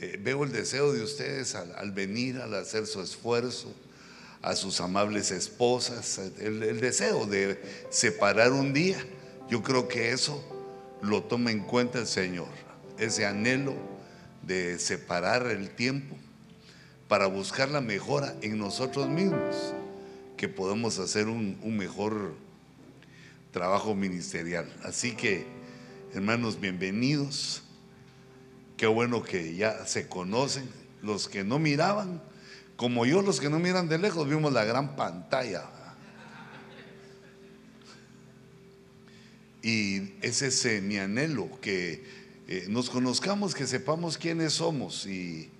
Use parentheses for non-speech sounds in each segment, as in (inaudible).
eh, veo el deseo de ustedes al, venir, al hacer su esfuerzo, a sus amables esposas, el, deseo de separar un día. Yo creo que eso lo toma en cuenta el Señor, ese anhelo de separar el tiempo para buscar la mejora en nosotros mismos, que podemos hacer un mejor trabajo ministerial. Así que, hermanos, bienvenidos. Qué bueno que ya se conocen. Los que no miraban, como yo, los que no miran de lejos, vimos la gran pantalla. Y es ese mi anhelo, que eh, nos conozcamos, que sepamos quiénes somos y,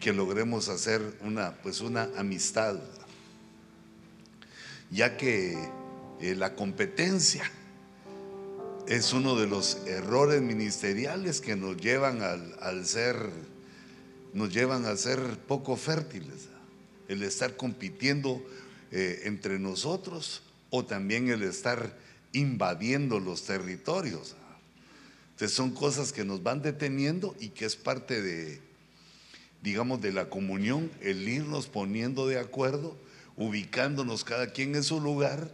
que logremos hacer una, pues una amistad. Ya que eh, la competencia es uno de los errores ministeriales que nos llevan al, ser, nos llevan a ser poco fértiles. El estar compitiendo eh, entre nosotros o también el estar invadiendo los territorios. Entonces son cosas que nos van deteniendo y que es parte de, digamos, de la comunión, el irnos poniendo de acuerdo, ubicándonos cada quien en su lugar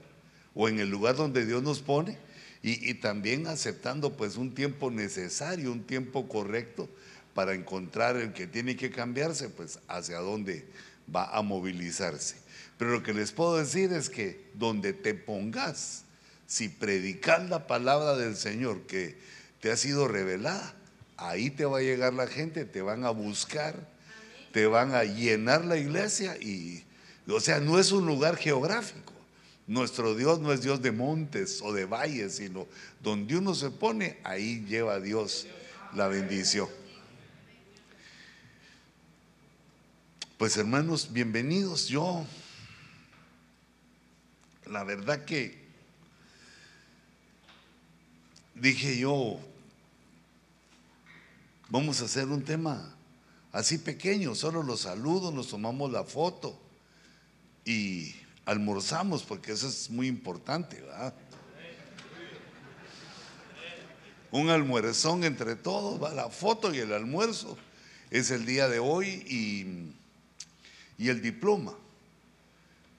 o en el lugar donde Dios nos pone y, también aceptando pues un tiempo necesario, un tiempo correcto para encontrar el que tiene que cambiarse, pues hacia dónde va a movilizarse. Pero lo que les puedo decir es que donde te pongas, si predicas la palabra del Señor que te ha sido revelada, ahí te va a llegar la gente, te van a buscar, te van a llenar la iglesia y, o sea, no es un lugar geográfico. Nuestro Dios no es Dios de montes o de valles, sino donde uno se pone, ahí lleva Dios la bendición. Pues hermanos, bienvenidos. Yo, la verdad que dije yo, vamos a hacer un tema así pequeño, solo los saludos, nos tomamos la foto y almorzamos, porque eso es muy importante, ¿verdad? Un almuerzón entre todos, va la foto y el almuerzo. Es el día de hoy y, y el diploma.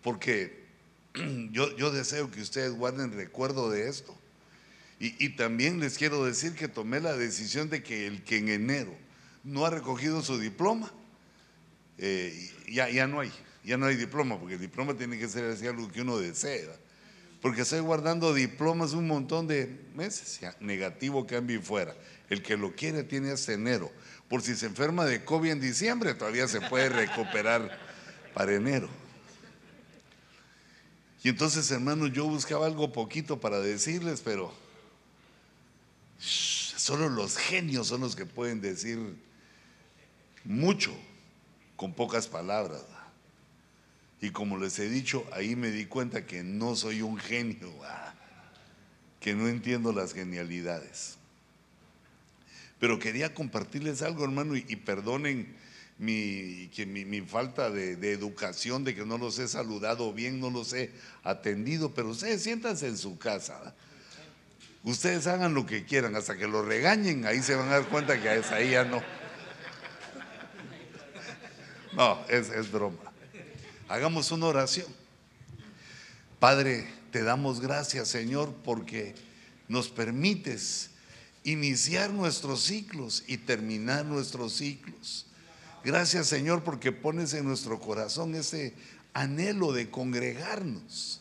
Porque (clears throat) yo, yo, deseo que ustedes guarden recuerdo de esto. Y, también les quiero decir que tomé la decisión de que el que en enero no ha recogido su diploma, eh, ya, ya no hay ya no hay diploma, porque el diploma tiene que ser así algo que uno desea. Porque estoy guardando diplomas un montón de meses, negativo, cambio y fuera. El que lo quiere tiene hasta enero. Por si se enferma de COVID en diciembre, todavía se puede recuperar para enero. Y entonces, hermanos, yo buscaba algo poquito para decirles, pero solo los genios son los que pueden decir mucho con pocas palabras. Y como les he dicho, ahí me di cuenta que no soy un genio, ah, que no entiendo las genialidades. Pero quería compartirles algo, hermano, y, perdonen mi, que mi, falta de, educación, de que no los he saludado bien, no los he atendido, pero ustedes siéntanse en su casa. Ustedes hagan lo que quieran, hasta que lo regañen, ahí se van a dar cuenta que ahí ya no. No, es, es broma. Hagamos una oración. Padre, te damos gracias, Señor, porque nos permites iniciar nuestros ciclos y terminar nuestros ciclos. Gracias, Señor, porque pones en nuestro corazón ese anhelo de congregarnos,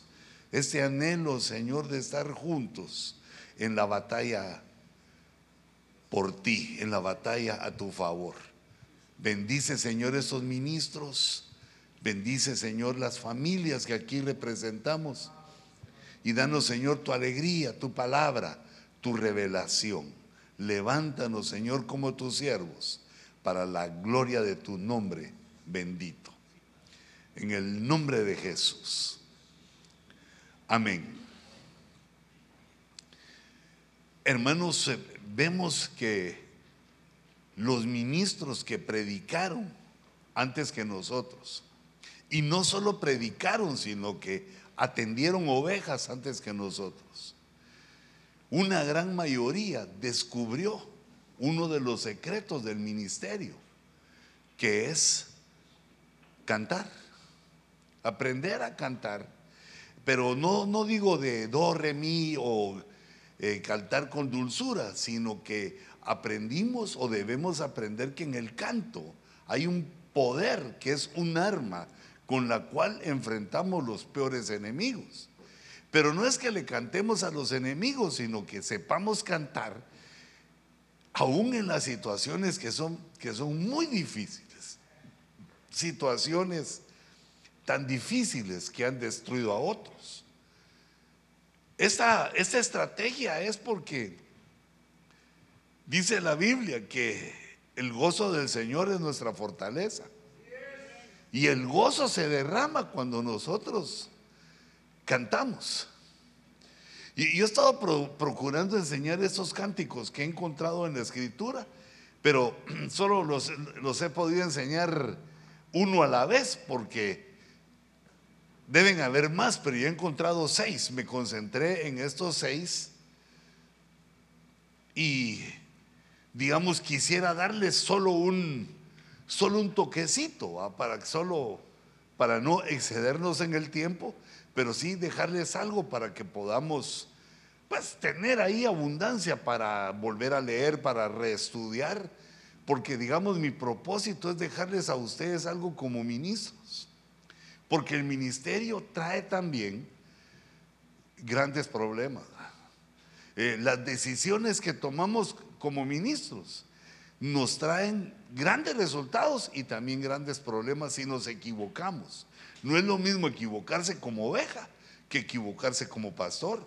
este anhelo, Señor, de estar juntos en la batalla por ti, en la batalla a tu favor. Bendice, Señor, esos ministros Bendice, Señor, las familias que aquí representamos. Y danos, Señor, tu alegría, tu palabra, tu revelación. Levántanos, Señor, como tus siervos, para la gloria de tu nombre bendito. En el nombre de Jesús. Amén. Hermanos, eh, vemos que los ministros que predicaron antes que nosotros, y no solo predicaron, sino que atendieron ovejas antes que nosotros. Una gran mayoría descubrió uno de los secretos del ministerio, que es cantar, aprender a cantar. Pero no, no digo de do, re, mi o eh, cantar con dulzura, sino que aprendimos o debemos aprender que en el canto hay un poder que es un arma con la cual enfrentamos los peores enemigos. Pero no es que le cantemos a los enemigos, sino que sepamos cantar aún en las situaciones que son, que son muy difíciles, situaciones tan difíciles que han destruido a otros. Esta, esta estrategia es porque dice la Biblia que el gozo del Señor es nuestra fortaleza. Y el gozo se derrama cuando nosotros cantamos. Y yo he estado procurando enseñar esos cánticos que he encontrado en la escritura, pero (clears throat) solo los, he podido enseñar uno a la vez porque deben haber más, pero yo he encontrado seis. Me concentré en estos seis y digamos quisiera darles solo un solo un toquecito para solo para no excedernos en el tiempo pero sí dejarles algo para que podamos pues tener ahí abundancia para volver a leer, para reestudiar, porque digamos mi propósito es dejarles a ustedes algo como ministros, porque el ministerio trae también grandes problemas. Eh, las decisiones que tomamos como ministros nos traen grandes resultados y también grandes problemas si nos equivocamos. No es lo mismo equivocarse como oveja que equivocarse como pastor.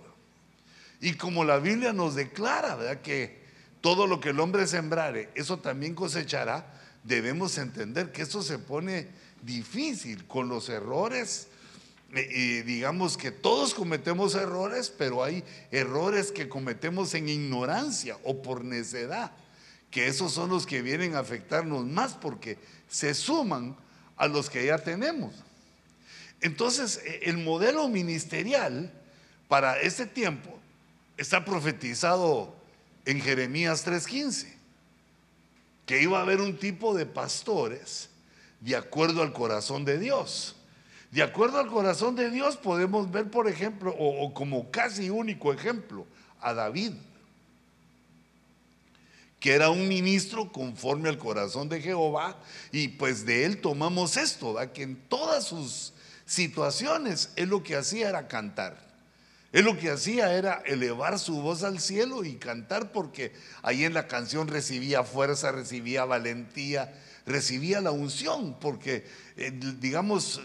Y como la Biblia nos declara, ¿verdad? Que todo lo que el hombre sembrare, eso también cosechará, debemos entender que eso se pone difícil con los errores. Y digamos que todos cometemos errores, pero hay errores que cometemos en ignorancia o por necedad, que esos son los que vienen a afectarnos más porque se suman a los que ya tenemos. Entonces, e, el modelo ministerial para este tiempo está profetizado en Jeremías 3:15, que iba a haber un tipo de pastores de acuerdo al corazón de Dios. De acuerdo al corazón de Dios podemos ver, por ejemplo, o, o como casi único ejemplo, a David, que era un ministro conforme al corazón de Jehová, y pues de él tomamos esto, que en todas sus situaciones, él lo que hacía era cantar. Él lo que hacía era elevar su voz al cielo y cantar porque ahí en la canción recibía fuerza, recibía valentía, recibía la unción, porque eh, digamos,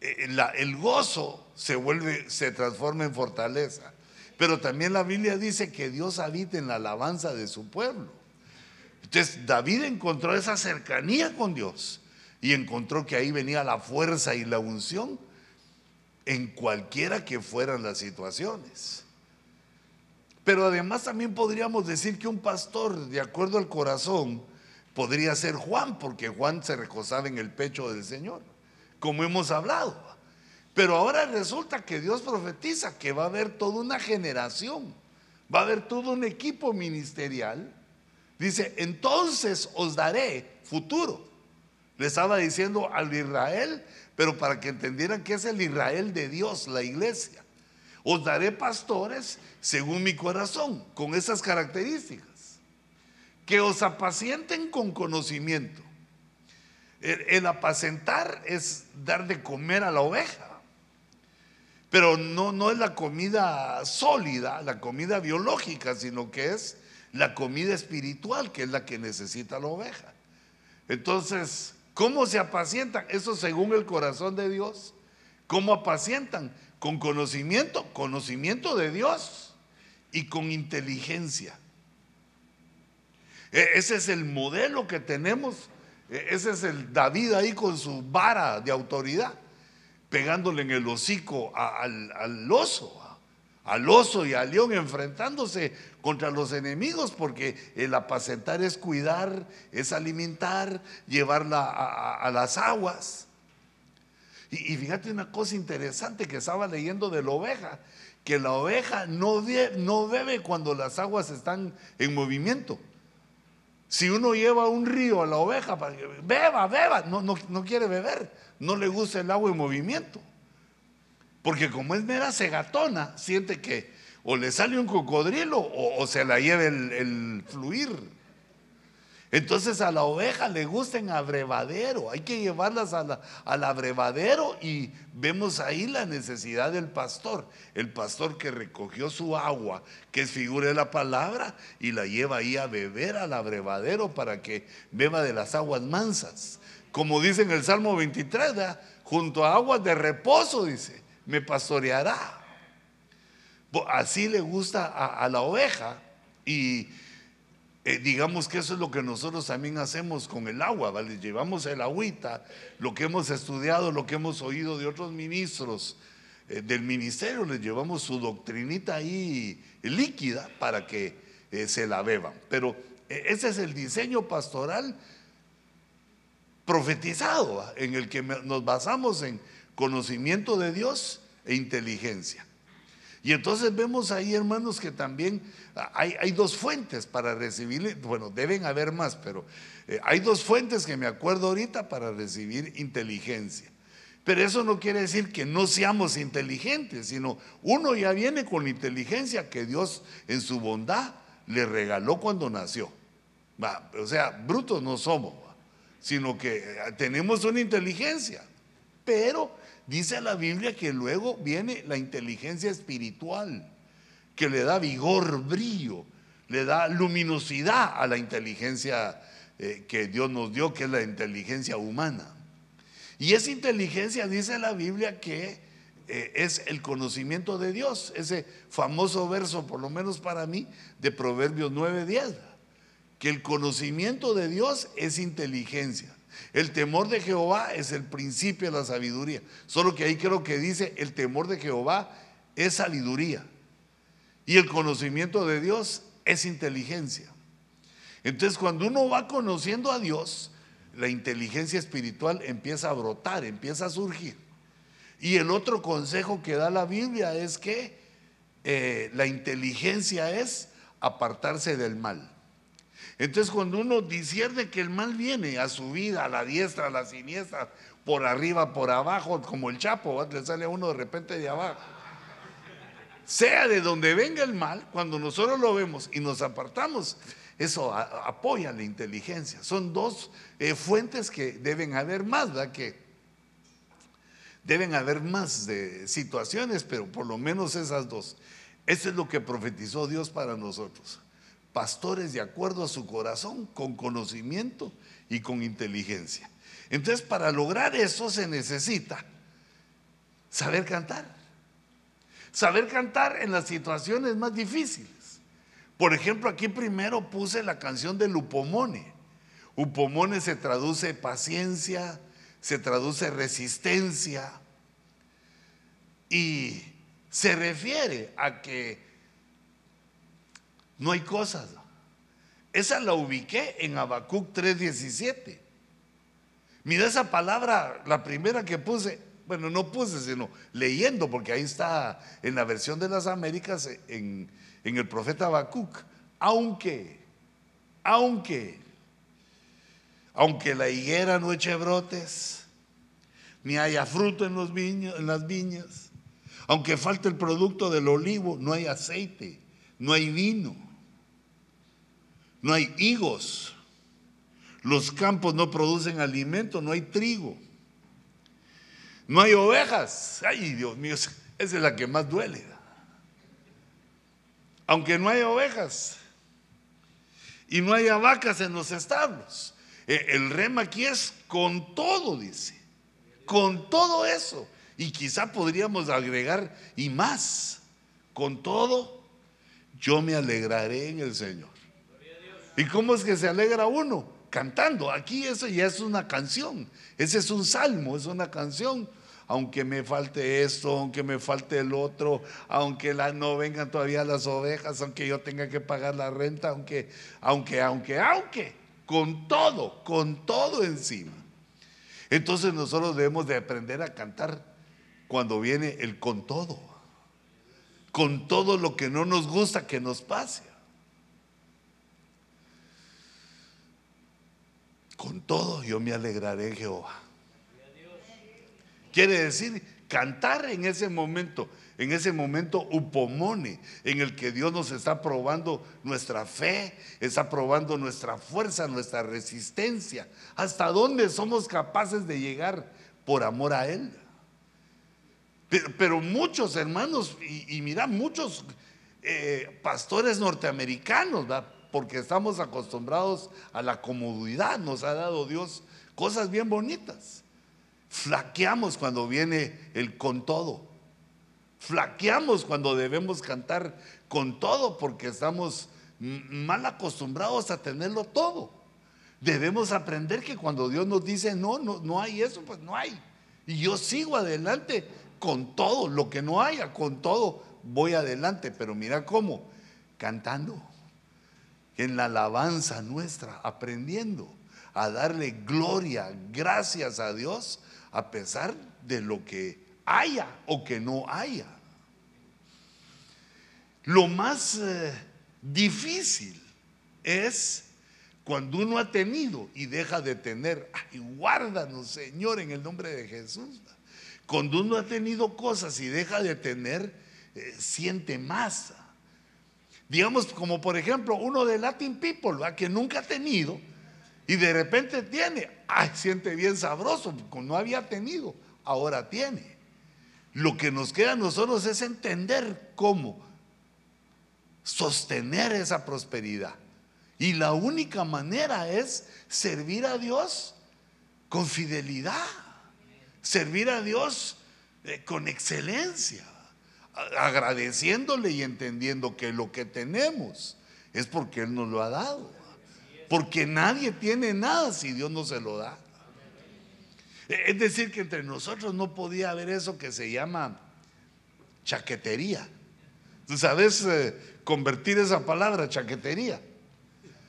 eh, el gozo se vuelve, se transforma en fortaleza. Pero también la Biblia dice que Dios habita en la alabanza de su pueblo. Entonces David encontró esa cercanía con Dios y encontró que ahí venía la fuerza y la unción en cualquiera que fueran las situaciones. Pero además también podríamos decir que un pastor, de acuerdo al corazón, podría ser Juan, porque Juan se recosaba en el pecho del Señor, como hemos hablado. Pero ahora resulta que Dios profetiza que va a haber toda una generación, va a haber todo un equipo ministerial. Dice, entonces os daré futuro. Le estaba diciendo al Israel, pero para que entendieran que es el Israel de Dios, la iglesia. Os daré pastores según mi corazón, con esas características. Que os apacienten con conocimiento. El, apacentar es dar de comer a la oveja. Pero no, no es la comida sólida, la comida biológica, sino que es la comida espiritual, que es la que necesita la oveja. Entonces, ¿Cómo se apacientan? Eso según el corazón de Dios. ¿Cómo apacientan? Con conocimiento, conocimiento de Dios y con inteligencia. E, ese es el modelo que tenemos. E, ese es el David ahí con su vara de autoridad, pegándole en el hocico al, al oso, al oso y al león enfrentándose contra los enemigos, porque el apacentar es cuidar, es alimentar, llevarla a, las aguas. Y, fíjate una cosa interesante que estaba leyendo de la oveja, que la oveja no, no bebe cuando las aguas están en movimiento. Si uno lleva un río a la oveja, para que beba, beba, no, no, quiere beber, no le gusta el agua en movimiento. Porque como es mera segatona, siente que o le sale un cocodrilo o, se la lleve el fluir. Entonces a la oveja le gusta en abrevadero, hay que llevarlas al abrevadero y vemos ahí la necesidad del pastor, el pastor que recogió su agua, que es figura de la palabra, y la lleva ahí a beber al abrevadero para que beba de las aguas mansas. Como dice en el Salmo 23, junto a aguas de reposo, dice, me pastoreará. Así le gusta a la oveja y eh, digamos que eso es lo que nosotros también hacemos con el agua, ¿vale? Llevamos el agüita, lo que hemos estudiado, lo que hemos oído de otros ministros eh, del ministerio, les llevamos su doctrinita ahí líquida para que eh, se la beban. Pero ese es el diseño pastoral profetizado, en el que nos basamos en conocimiento de Dios e inteligencia. Y entonces vemos ahí, hermanos, que también hay, dos fuentes para recibir, bueno, deben haber más, pero eh, hay dos fuentes que me acuerdo ahorita para recibir inteligencia. Pero eso no quiere decir que no seamos inteligentes, sino uno ya viene con la inteligencia que Dios en su bondad le regaló cuando nació. o sea, brutos no somos, sino que eh, tenemos una inteligencia. Pero Dice la Biblia que luego viene la inteligencia espiritual, que le da vigor, brillo, le da luminosidad a la inteligencia eh, que Dios nos dio, que es la inteligencia humana. Y esa inteligencia dice la Biblia que eh, es el conocimiento de Dios, ese famoso verso, por lo menos para mí, de Proverbios 9:10, que el conocimiento de Dios es inteligencia. El temor de Jehová es el principio de la sabiduría. Solo que ahí creo que dice, el temor de Jehová es sabiduría. Y el conocimiento de Dios es inteligencia. Entonces cuando uno va conociendo a Dios, la inteligencia espiritual empieza a brotar, empieza a surgir. Y el otro consejo que da la Biblia es que eh, la inteligencia es apartarse del mal. Entonces cuando uno discierne que el mal viene a su vida, a la diestra, a la siniestra, por arriba, por abajo, como el chapo, le sale a uno de repente de abajo. Sea de donde venga el mal, cuando nosotros lo vemos y nos apartamos, eso apoya la inteligencia. Son dos eh, fuentes que deben haber más, ¿verdad? Que deben haber más de situaciones, pero por lo menos esas dos. Eso es lo que profetizó Dios para nosotros pastores de acuerdo a su corazón, con conocimiento y con inteligencia. Entonces, para lograr eso se necesita saber cantar. Saber cantar en las situaciones más difíciles. Por ejemplo, aquí primero puse la canción de Lupomone. Upomone se traduce paciencia, se traduce resistencia y se refiere a que no hay cosas. Esa la ubiqué en Habacuc 3:17. Mira esa palabra, la primera que puse, bueno, no puse, sino leyendo, porque ahí está en la versión de las Américas, en, el profeta Habacuc. Aunque, aunque, aunque la higuera no eche brotes, ni haya fruto en, los en las viñas, aunque falte el producto del olivo, no hay aceite, no hay vino no hay higos, los campos no producen alimento, no hay trigo, no hay ovejas. Ay, Dios mío, (laughs) esa es la que más duele. Aunque no hay ovejas y no haya vacas en los establos. Eh, el rema aquí es con todo, dice. Con todo eso. Y quizá podríamos agregar y más. Con todo, yo me alegraré en el Señor. ¿Y cómo es que se alegra uno? Cantando. Aquí eso ya es una canción. Ese es un salmo, es una canción. Aunque me falte esto, aunque me falte el otro, aunque la, no vengan todavía las ovejas, aunque yo tenga que pagar la renta, aunque, aunque, aunque, aunque, con todo, con todo encima. Entonces nosotros debemos de aprender a cantar cuando viene el con todo, con todo lo que no nos gusta que nos pase. Con todo yo me alegraré Jehová. Quiere decir cantar en ese momento, en ese momento upomone, en el que Dios nos está probando nuestra fe, está probando nuestra fuerza, nuestra resistencia, hasta dónde somos capaces de llegar por amor a Él. Pero, muchos hermanos, y, mira, muchos eh, pastores norteamericanos, porque estamos acostumbrados a la comodidad, nos ha dado Dios cosas bien bonitas. Flaqueamos cuando viene el con todo. Flaqueamos cuando debemos cantar con todo porque estamos mal acostumbrados a tenerlo todo. Debemos aprender que cuando Dios nos dice no, no, no hay eso, pues no hay. Y yo sigo adelante con todo, lo que no haya, con todo voy adelante. Pero mira cómo, cantando, en la alabanza nuestra, aprendiendo a darle gloria, gracias a Dios, a pesar de lo que haya o que no haya. Lo más eh, difícil es cuando uno ha tenido y deja de tener. Ay, guárdanos, Señor, en el nombre de Jesús. Cuando uno ha tenido cosas y deja de tener, eh, siente más. Digamos, como por ejemplo, uno de Latin People, que nunca ha tenido y de repente tiene. Ay, siente bien sabroso, no había tenido, ahora tiene. Lo que nos queda a nosotros es entender cómo sostener esa prosperidad. Y la única manera es servir a Dios con fidelidad servir a Dios eh, con excelencia, agradeciéndole y entendiendo que lo que tenemos es porque Él nos lo ha dado. Porque nadie tiene nada si Dios no se lo da. Es decir, que entre nosotros no podía haber eso que se llama chaquetería. ¿Tú sabes eh, convertir esa palabra, chaquetería?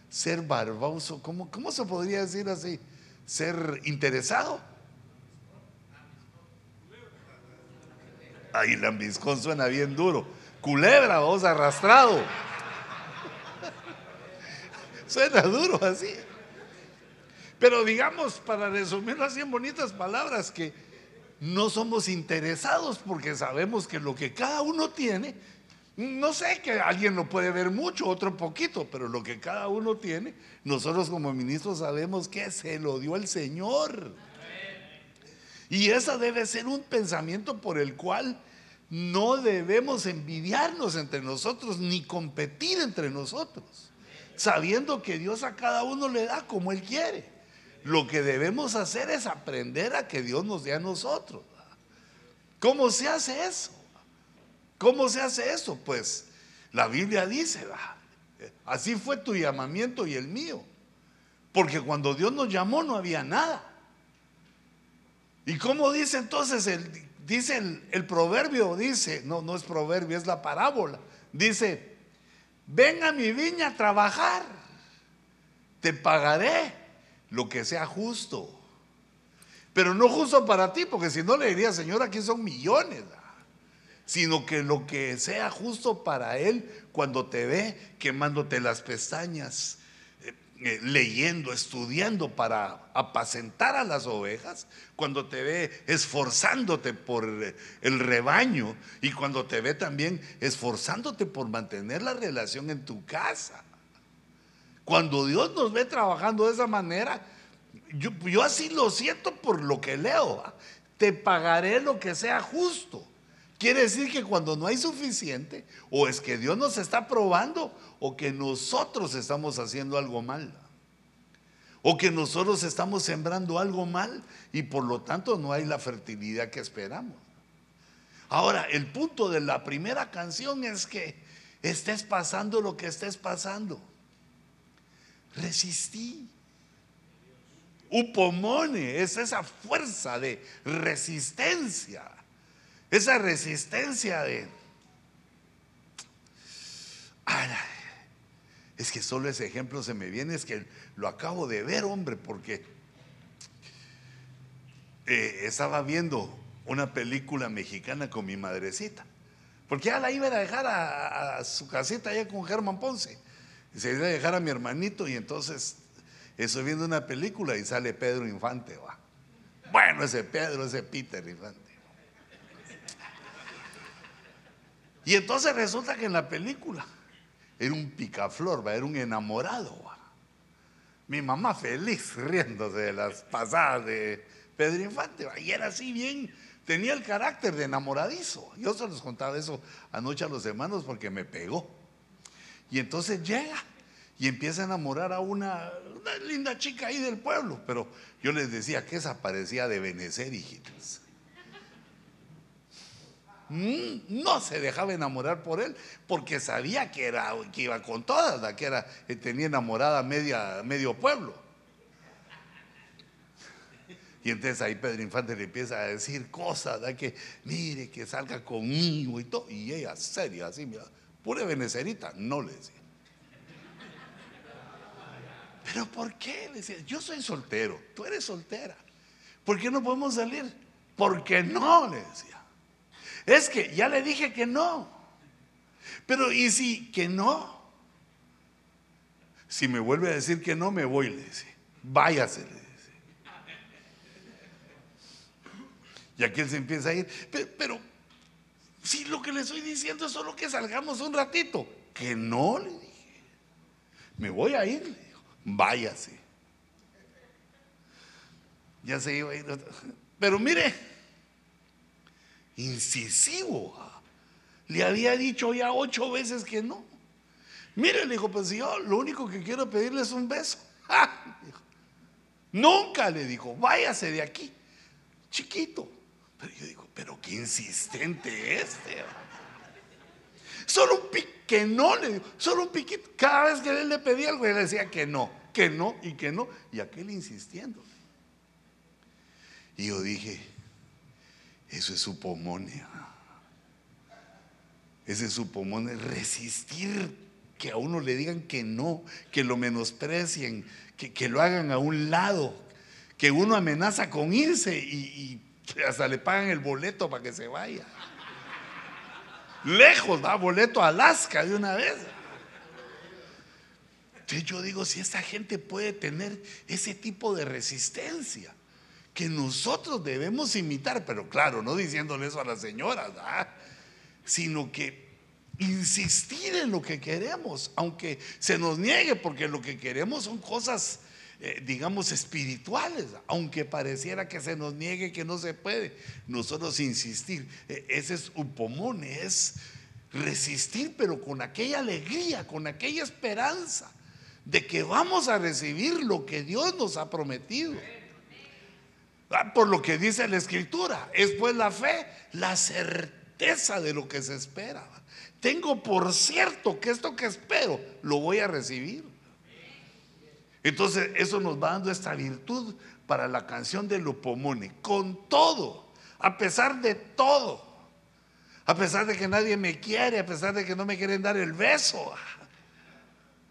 Ser barboso, ¿cómo, ¿cómo se podría decir así? Ser interesado. Ahí lambiscón suena bien duro. Culebra, vos arrastrado. suena duro así. Pero digamos, para resumirlo así en bonitas palabras, que no somos interesados porque sabemos que lo que cada uno tiene, no sé que alguien lo puede ver mucho, otro poquito, pero lo que cada uno tiene, nosotros como ministros sabemos que se lo dio el Señor. Y ese debe ser un pensamiento por el cual no debemos envidiarnos entre nosotros ni competir entre nosotros, sabiendo que Dios a cada uno le da como Él quiere. Lo que debemos hacer es aprender a que Dios nos dé a nosotros. ¿Cómo se hace eso? ¿Cómo se hace eso? Pues la Biblia dice, así fue tu llamamiento y el mío. Porque cuando Dios nos llamó no había nada. ¿Y cómo dice entonces el, dice el, proverbio, dice, no, no es proverbio, es la parábola. Dice, ven a mi viña a trabajar, te pagaré lo que sea justo. Pero no justo para ti, porque si no le diría, Señor, aquí son millones. Sino que lo que sea justo para Él cuando te ve quemándote las pestañas, eh, leyendo, estudiando para apacentar a las ovejas, cuando te ve esforzándote por el rebaño y cuando te ve también esforzándote por mantener la relación en tu casa. Cuando Dios nos ve trabajando de esa manera, yo, yo así lo siento por lo que leo. Te pagaré lo que sea justo. Quiere decir que cuando no hay suficiente, o es que Dios nos está probando, o que nosotros estamos haciendo algo mal. O que nosotros estamos sembrando algo mal y por lo tanto no hay la fertilidad que esperamos. Ahora, el punto de la primera canción es que estés pasando lo que estés pasando. Resistí. Upomone es esa fuerza de resistencia esa resistencia de... es que solo ese ejemplo se me viene, es que lo acabo de ver, hombre, porque eh, estaba viendo una película mexicana con mi madrecita, porque ya la iba a dejar a, su casita allá con Germán Ponce, se iba a dejar a mi hermanito y entonces Estoy viendo una película y sale Pedro Infante, va. Bueno, ese Pedro, ese Peter Infante. Y entonces resulta que en la película era un picaflor, ¿va? era un enamorado. ¿va? Mi mamá feliz riéndose de las pasadas de Pedro Infante. ¿va? Y era así bien, tenía el carácter de enamoradizo. Yo se los contaba eso anoche a los hermanos porque me pegó. Y entonces llega y empieza a enamorar a una, linda chica ahí del pueblo. Pero yo les decía que esa parecía de Benecer, hijitas. Mm, no se dejaba enamorar por él porque sabía que, era, que iba con todas, que era, eh, tenía enamorada media, medio pueblo. Y entonces ahí Pedro Infante le empieza a decir cosas, que mire, que salga conmigo y todo. Y ella seria, así, mira, pura benecerita, no le decía. ¿Pero por qué? Le decía, yo soy soltero, tú eres soltera. ¿Por qué no podemos salir? Porque no, le decía. Es que ya le dije que no. Pero ¿y si que no? Si me vuelve a decir que no, me voy, le dice. Váyase, le dice. Y aquí él se empieza a ir. Pero, si lo que le estoy diciendo es solo que salgamos un ratito. Que no, le dije. Me voy a ir, le dijo. Váyase. Ya se iba a ir. Pero mire, incisivo. Le había dicho ya ocho veces que no. Mire, le dijo, pues yo lo único que quiero pedirle es un beso. (laughs) Nunca le dijo, váyase de aquí, chiquito. Pero yo digo, pero qué insistente este. Solo un pique no, le digo, solo un piquito. Cada vez que él le pedía algo, él le decía que no, que no y que no. Y aquel insistiendo. Y yo dije, eso es su pomonia. Ese es su pomonia. Resistir que a uno le digan que no, que lo menosprecien, que, lo hagan a un lado, que uno amenaza con irse y, hasta le pagan el boleto para que se vaya. Lejos, da boleto a Alaska de una vez. Entonces yo digo, si esta gente puede tener ese tipo de resistencia, que nosotros debemos imitar, pero claro, no diciéndole eso a las señoras, sino que insistir en lo que queremos, aunque se nos niegue, porque lo que queremos son cosas, eh, digamos, espirituales, aunque pareciera que se nos niegue que no se puede, nosotros insistir, e, ese es upomone, es resistir, pero con aquella alegría, con aquella esperanza de que vamos a recibir lo que Dios nos ha prometido. Ah, por lo que dice la escritura, es pues la fe, la certeza de lo que se espera. Tengo por cierto que esto que espero lo voy a recibir. Entonces eso nos va dando esta virtud para la canción de Lupomone, con todo, a pesar de todo, a pesar de que nadie me quiere, a pesar de que no me quieren dar el beso,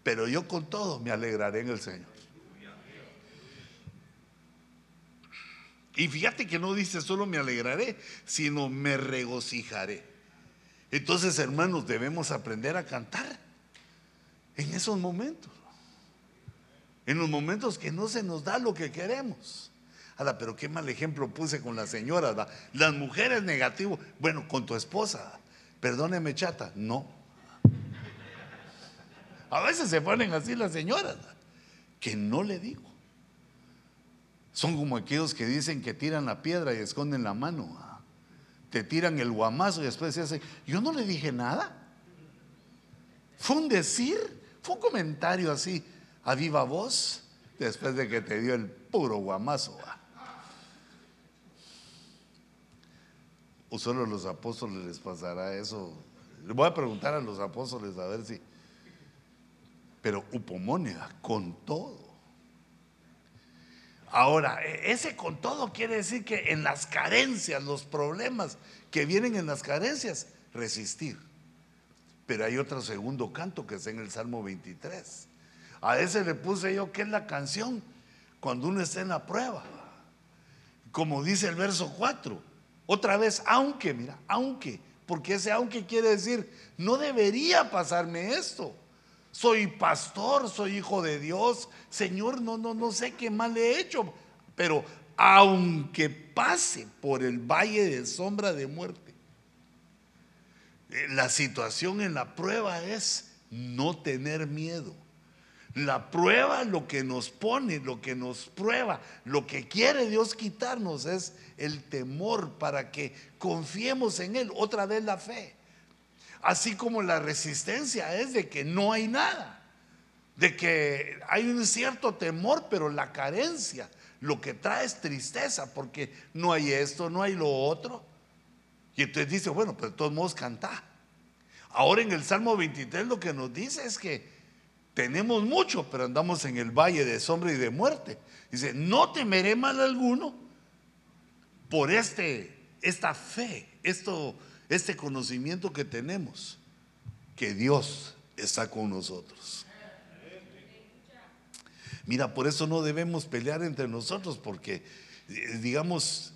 pero yo con todo me alegraré en el Señor. Y fíjate que no dice solo me alegraré, sino me regocijaré. Entonces, hermanos, debemos aprender a cantar en esos momentos. En los momentos que no se nos da lo que queremos. Ahora, pero qué mal ejemplo puse con las señoras. Las mujeres negativo. Bueno, con tu esposa. Perdóneme, chata. No. A veces se ponen así las señoras. Que no le digo. Son como aquellos que dicen que tiran la piedra y esconden la mano. Ah. Te tiran el guamazo y después se hace. Yo no le dije nada. Fue un decir, fue un comentario así a viva voz después de que te dio el puro guamazo. Ah. ¿O solo a los apóstoles les pasará eso? Le voy a preguntar a los apóstoles a ver si. Pero upomónea, con todo. Ahora, e, ese con todo quiere decir que en las carencias, los problemas que vienen en las carencias, resistir. Pero hay otro segundo canto que es en el Salmo 23. A ese le puse yo que es la canción cuando uno está en la prueba. Como dice el verso 4. Otra vez, aunque, mira, aunque. Porque ese aunque quiere decir, no debería pasarme esto. Soy pastor, soy hijo de Dios, Señor, no, no, no sé qué mal he hecho, pero aunque pase por el valle de sombra de muerte, eh, la situación en la prueba es no tener miedo. La prueba lo que nos pone, lo que nos prueba, lo que quiere Dios quitarnos es el temor para que confiemos en Él. Otra vez la fe. Así como la resistencia es de que no hay nada, de que hay un cierto temor, pero la carencia lo que trae es tristeza, porque no hay esto, no hay lo otro. Y entonces dice, bueno, pues de todos modos canta. Ahora en el Salmo 23 lo que nos dice es que tenemos mucho, pero andamos en el valle de sombra y de muerte. Dice, no temeré mal alguno por este, esta fe, esto, este conocimiento que tenemos, que Dios está con nosotros. Mira, por eso no debemos pelear entre nosotros, porque, eh, digamos,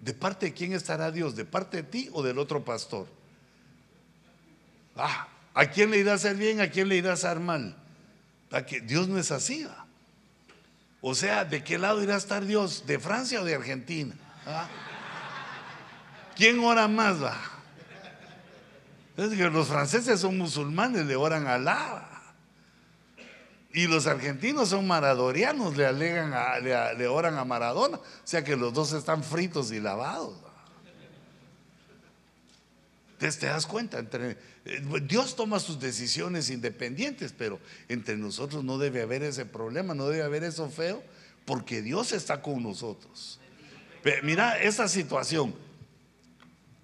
¿de parte de quién estará Dios? ¿De parte de ti o del otro pastor? Ah, ¿a quién le irá a hacer bien? ¿A quién le irá a hacer mal? ¿A que Dios no es así. O sea, ¿de qué lado irá a estar Dios? ¿De Francia o de Argentina? ¿Ah? ¿Quién ora más? Va? Es que los franceses son musulmanes, le oran a Alá. Y los argentinos son maradorianos, le alegan le, oran a Maradona. O sea que los dos están fritos y lavados. Entonces te das cuenta, eh, Dios toma sus decisiones independientes, pero entre nosotros no debe haber ese problema, no debe haber eso feo, porque Dios está con nosotros. Mira esa situación.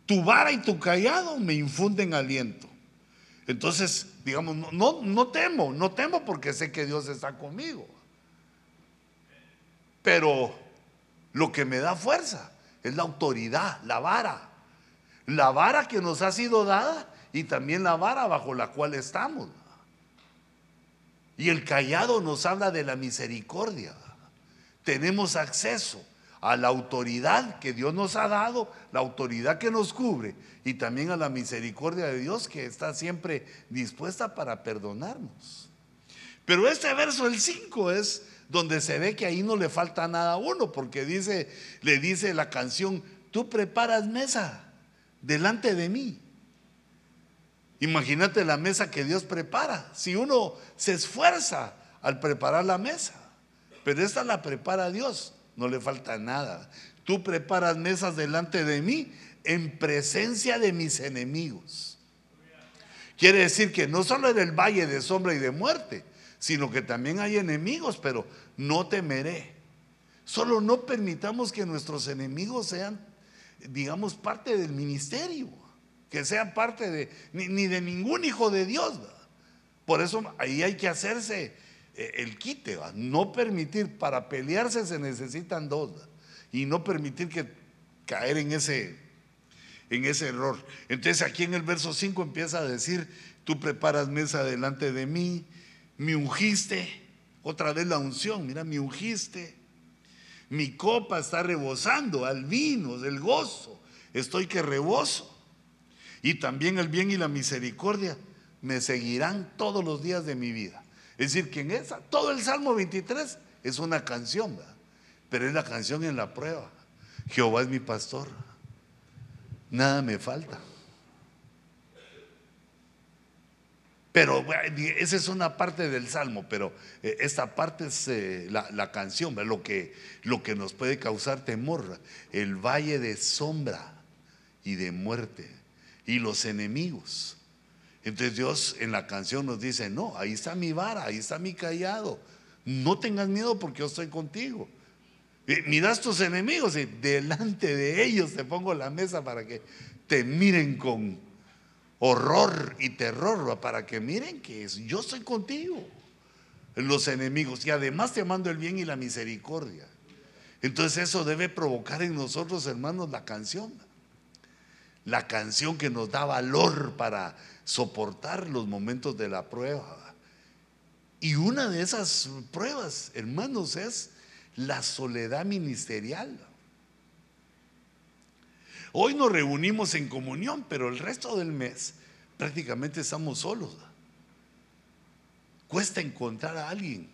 Tu vara y tu callado me infunden aliento. Entonces, digamos, no, no, temo, no temo porque sé que Dios está conmigo. Pero lo que me da fuerza es la autoridad, la vara. La vara que nos ha sido dada y también la vara bajo la cual estamos. Y el callado nos habla de la misericordia. Tenemos acceso a la autoridad que Dios nos ha dado, la autoridad que nos cubre y también a la misericordia de Dios que está siempre dispuesta para perdonarnos. Pero este verso, el 5, es donde se ve que ahí no le falta nada a uno, porque dice, le dice la canción, tú preparas mesa delante de mí. Imagínate la mesa que Dios prepara. Si uno se esfuerza al preparar la mesa, pero esta la prepara Dios no le falta nada. Tú preparas mesas delante de mí en presencia de mis enemigos. Quiere decir que no solo en el valle de sombra y de muerte, sino que también hay enemigos, pero no temeré. Solo no permitamos que nuestros enemigos sean, digamos, parte del ministerio, que sean parte de, ni, de ningún hijo de Dios. Por eso ahí hay que hacerse el quite, no permitir, para pelearse se necesitan dos, y no permitir que caer en ese, en ese error. Entonces aquí en el verso 5 empieza a decir, tú preparas mesa delante de mí, me ungiste, otra vez la unción, mira, me ungiste, mi copa está rebosando al vino del gozo, estoy que reboso. Y también el bien y la misericordia me seguirán todos los días de mi vida. Es decir, que en esa, todo el Salmo 23 es una canción, pero es la canción en la prueba. Jehová es mi pastor, nada me falta. Pero esa es una parte del salmo, pero eh, esta parte es eh, la, canción, lo que, lo que nos puede causar temor, el valle de sombra y de muerte y los enemigos. Entonces Dios en la canción nos dice, no, ahí está mi vara, ahí está mi callado. No tengas miedo porque yo estoy contigo. miras tus enemigos y delante de ellos te pongo la mesa para que te miren con horror y terror, para que miren que yo estoy contigo. Los enemigos y además te mando el bien y la misericordia. Entonces eso debe provocar en nosotros, hermanos, la canción. La canción que nos da valor para soportar los momentos de la prueba. Y una de esas pruebas, hermanos, es la soledad ministerial. Hoy nos reunimos en comunión, pero el resto del mes prácticamente estamos solos. cuesta encontrar a alguien.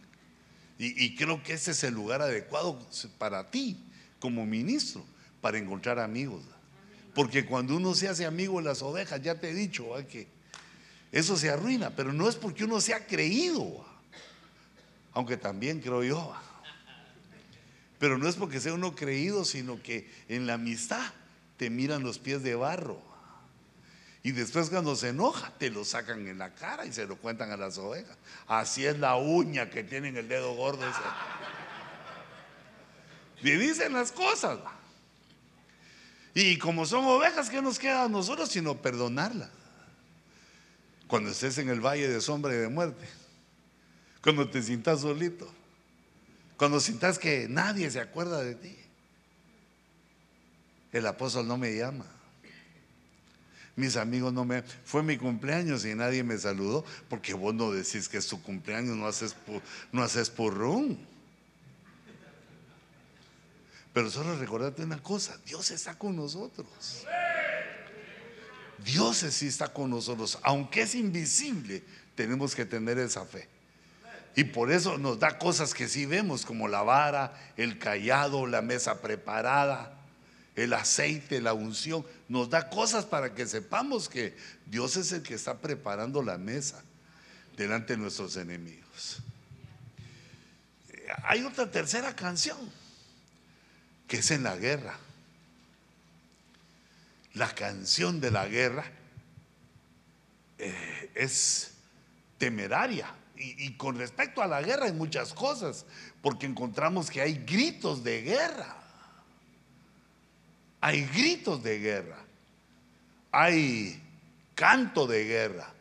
Y, creo que ese es el lugar adecuado para ti como ministro, para encontrar amigos. Porque cuando uno se hace amigo de las ovejas, ya te he dicho que eso se arruina, pero no es porque uno se ha creído, aunque también creo yo. Pero no es porque sea uno creído, sino que en la amistad te miran los pies de barro. Y después cuando se enoja, te lo sacan en la cara y se lo cuentan a las ovejas. Así es la uña que tienen el dedo gordo. Y dicen las cosas. Y como son ovejas, ¿qué nos queda a nosotros sino perdonarlas? Cuando estés en el valle de sombra y de muerte. Cuando te sientas solito. Cuando sientas que nadie se acuerda de ti. El apóstol no me llama mis amigos no me... Fue mi cumpleaños y nadie me saludó, porque vos no decís que es tu cumpleaños, no haces, no haces porrón. Pero solo recordate una cosa, Dios está con nosotros. Dios sí está con nosotros, aunque es invisible, tenemos que tener esa fe. Y por eso nos da cosas que sí vemos, como la vara, el callado, la mesa preparada el aceite, la unción, nos da cosas para que sepamos que Dios es el que está preparando la mesa delante de nuestros enemigos. Hay otra tercera canción que es en la guerra. La canción de la guerra eh, es temeraria. Y, y con respecto a la guerra hay muchas cosas, porque encontramos que hay gritos de guerra hay gritos de guerra, hay canto de guerra.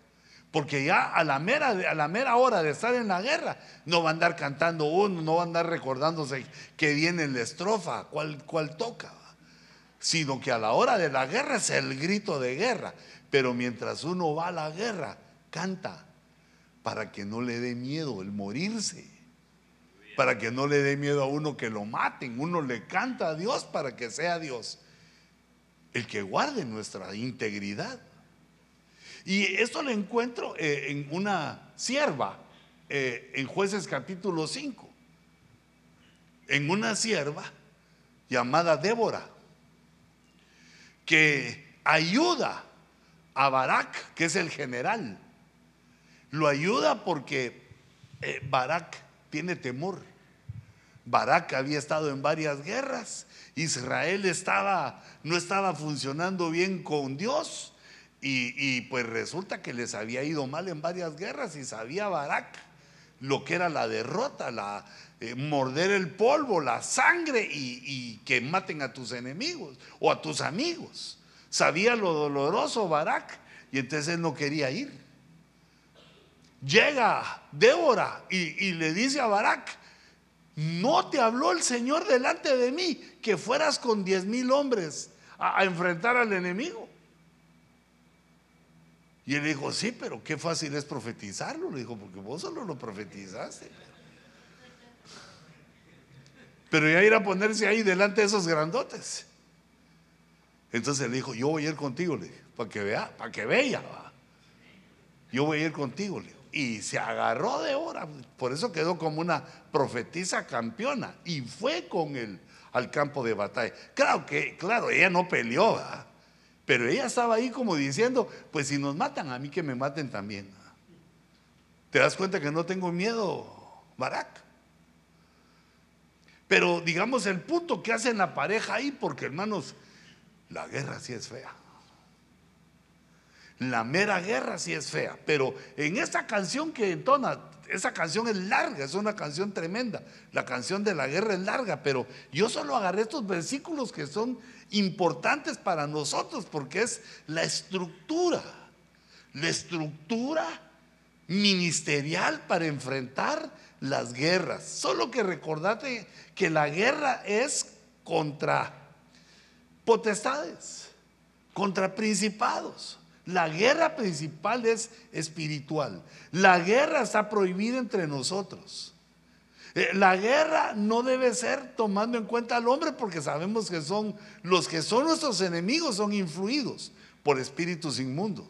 Porque ya a la, mera, a la mera hora de estar en la guerra, no va a andar cantando uno, no va a andar recordándose que viene la estrofa, cuál, cuál toca, sino que a la hora de la guerra es el grito de guerra. Pero mientras uno va a la guerra, canta para que no le dé miedo el morirse, para que no le dé miedo a uno que lo maten. Uno le canta a Dios para que sea Dios el que guarde nuestra integridad. Y esto lo encuentro eh, en una sierva, eh, en jueces capítulo 5, en una sierva llamada Débora, que ayuda a Barak, que es el general. Lo ayuda porque eh, Barak tiene temor. Barak había estado en varias guerras Israel estaba, no estaba funcionando bien con Dios. Y, pues resulta que les había ido mal en varias guerras y sabía Barak lo que era la derrota, la eh, morder el polvo, la sangre y, que maten a tus enemigos o a tus amigos. Sabía lo doloroso Barak y entonces él no quería ir. Llega Débora y, y le dice a Barak, no te habló el Señor delante de mí que fueras con diez mil hombres a, enfrentar al enemigo. Y él dijo, sí, pero qué fácil es profetizarlo. Le dijo, porque vos solo lo profetizaste. Pero ya ir a ponerse ahí delante de esos grandotes. Entonces le dijo, yo voy a ir contigo, le para que vea, para que vea. Yo voy a ir contigo, y se agarró de hora. Por eso quedó como una profetisa campeona y fue con él al campo de batalla. Claro que, claro, ella no peleó, pero ella estaba ahí como diciendo, pues si nos matan, a mí que me maten también. ¿Te das cuenta que no tengo miedo, Barak? Pero digamos el punto que hacen la pareja ahí, porque hermanos, la guerra sí es fea. La mera guerra sí es fea, pero en esta canción que entona, esa canción es larga, es una canción tremenda. La canción de la guerra es larga, pero yo solo agarré estos versículos que son importantes para nosotros porque es la estructura, la estructura ministerial para enfrentar las guerras. Solo que recordate que la guerra es contra potestades, contra principados la guerra principal es espiritual. La guerra está prohibida entre nosotros. Eh, la guerra no debe ser tomando en cuenta al hombre porque sabemos que son los que son nuestros enemigos son influidos por espíritus inmundos.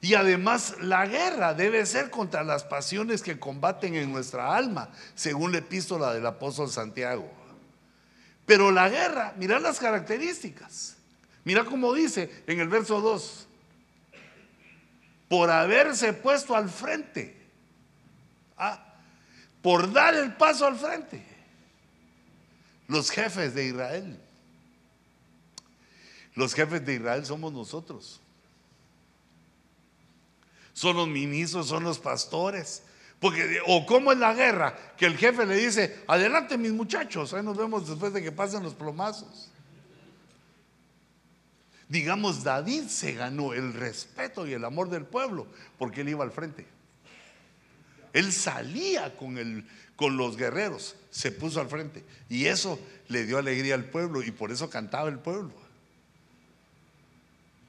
Y además la guerra debe ser contra las pasiones que combaten en nuestra alma, según la epístola del apóstol Santiago. Pero la guerra, mira las características. Mira cómo dice en el verso 2, por haberse puesto al frente, ah, por dar el paso al frente, los jefes de Israel. Los jefes de Israel somos nosotros. Son los ministros, son los pastores. Porque, o como en la guerra, que el jefe le dice, adelante mis muchachos, ahí nos vemos después de que pasen los plomazos. Digamos, David se ganó el respeto y el amor del pueblo porque él iba al frente. Él salía con, el, con los guerreros, se puso al frente. Y eso le dio alegría al pueblo y por eso cantaba el pueblo.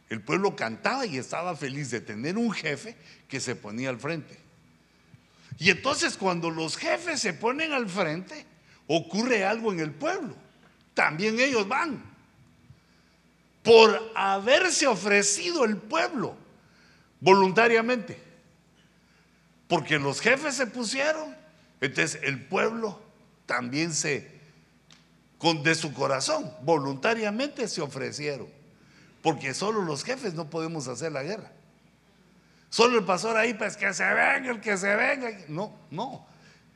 El pueblo cantaba y estaba feliz de tener un jefe que se ponía al frente. Y entonces cuando los jefes se ponen al frente, ocurre algo en el pueblo. También ellos van. Por haberse ofrecido el pueblo voluntariamente. Porque los jefes se pusieron. Entonces el pueblo también se, con, de su corazón, voluntariamente se ofrecieron. Porque solo los jefes no podemos hacer la guerra. Solo el pastor ahí, pues que se venga, el que se venga. No, no.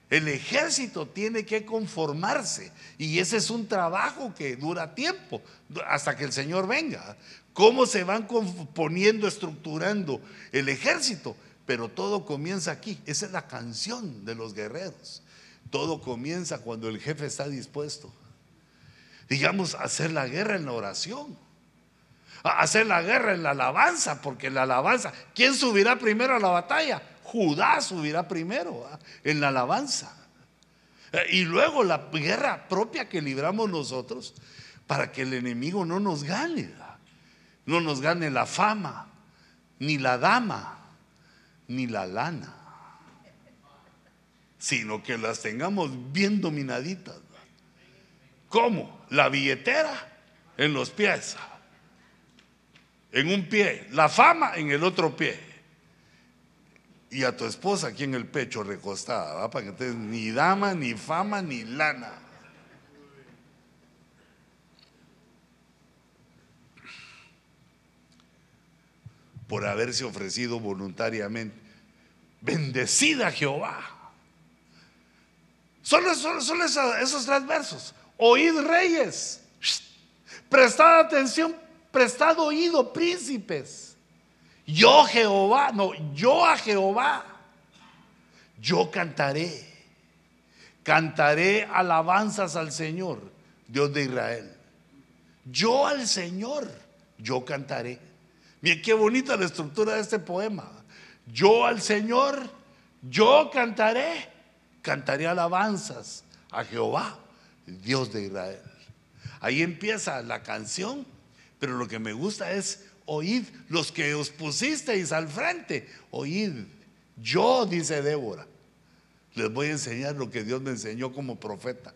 El ejército tiene que conformarse y ese es un trabajo que dura tiempo hasta que el Señor venga. ¿Cómo se van componiendo, estructurando el ejército? Pero todo comienza aquí. Esa es la canción de los guerreros. Todo comienza cuando el jefe está dispuesto. Digamos, hacer la guerra en la oración hacer la guerra en la alabanza, porque la alabanza, ¿quién subirá primero a la batalla? Judá subirá primero en la alabanza. Eh, y luego la guerra propia que libramos nosotros para que el enemigo no nos gane, no nos gane la fama, ni la dama, ni la lana, sino que las tengamos bien dominaditas. ¿Cómo? La billetera en los pies en un pie, la fama en el otro pie. Y a tu esposa aquí en el pecho recostada, para que estés ni dama, ni fama, ni lana. Por haberse ofrecido voluntariamente. Bendecida Jehová. Solo, solo, esos, esos tres versos. Oíd reyes. Prestad atención prestad oído, príncipes. Yo Jehová, no, yo a Jehová, yo cantaré. Cantaré alabanzas al Señor, Dios de Israel. Yo al Señor, yo cantaré. Miren qué bonita la estructura de este poema. Yo al Señor, yo cantaré. Cantaré alabanzas a Jehová, Dios de Israel. Ahí empieza la canción pero lo que me gusta es oíd los que os pusisteis al frente. Oíd. Yo, dice Débora, les voy a enseñar lo que Dios me enseñó como profeta.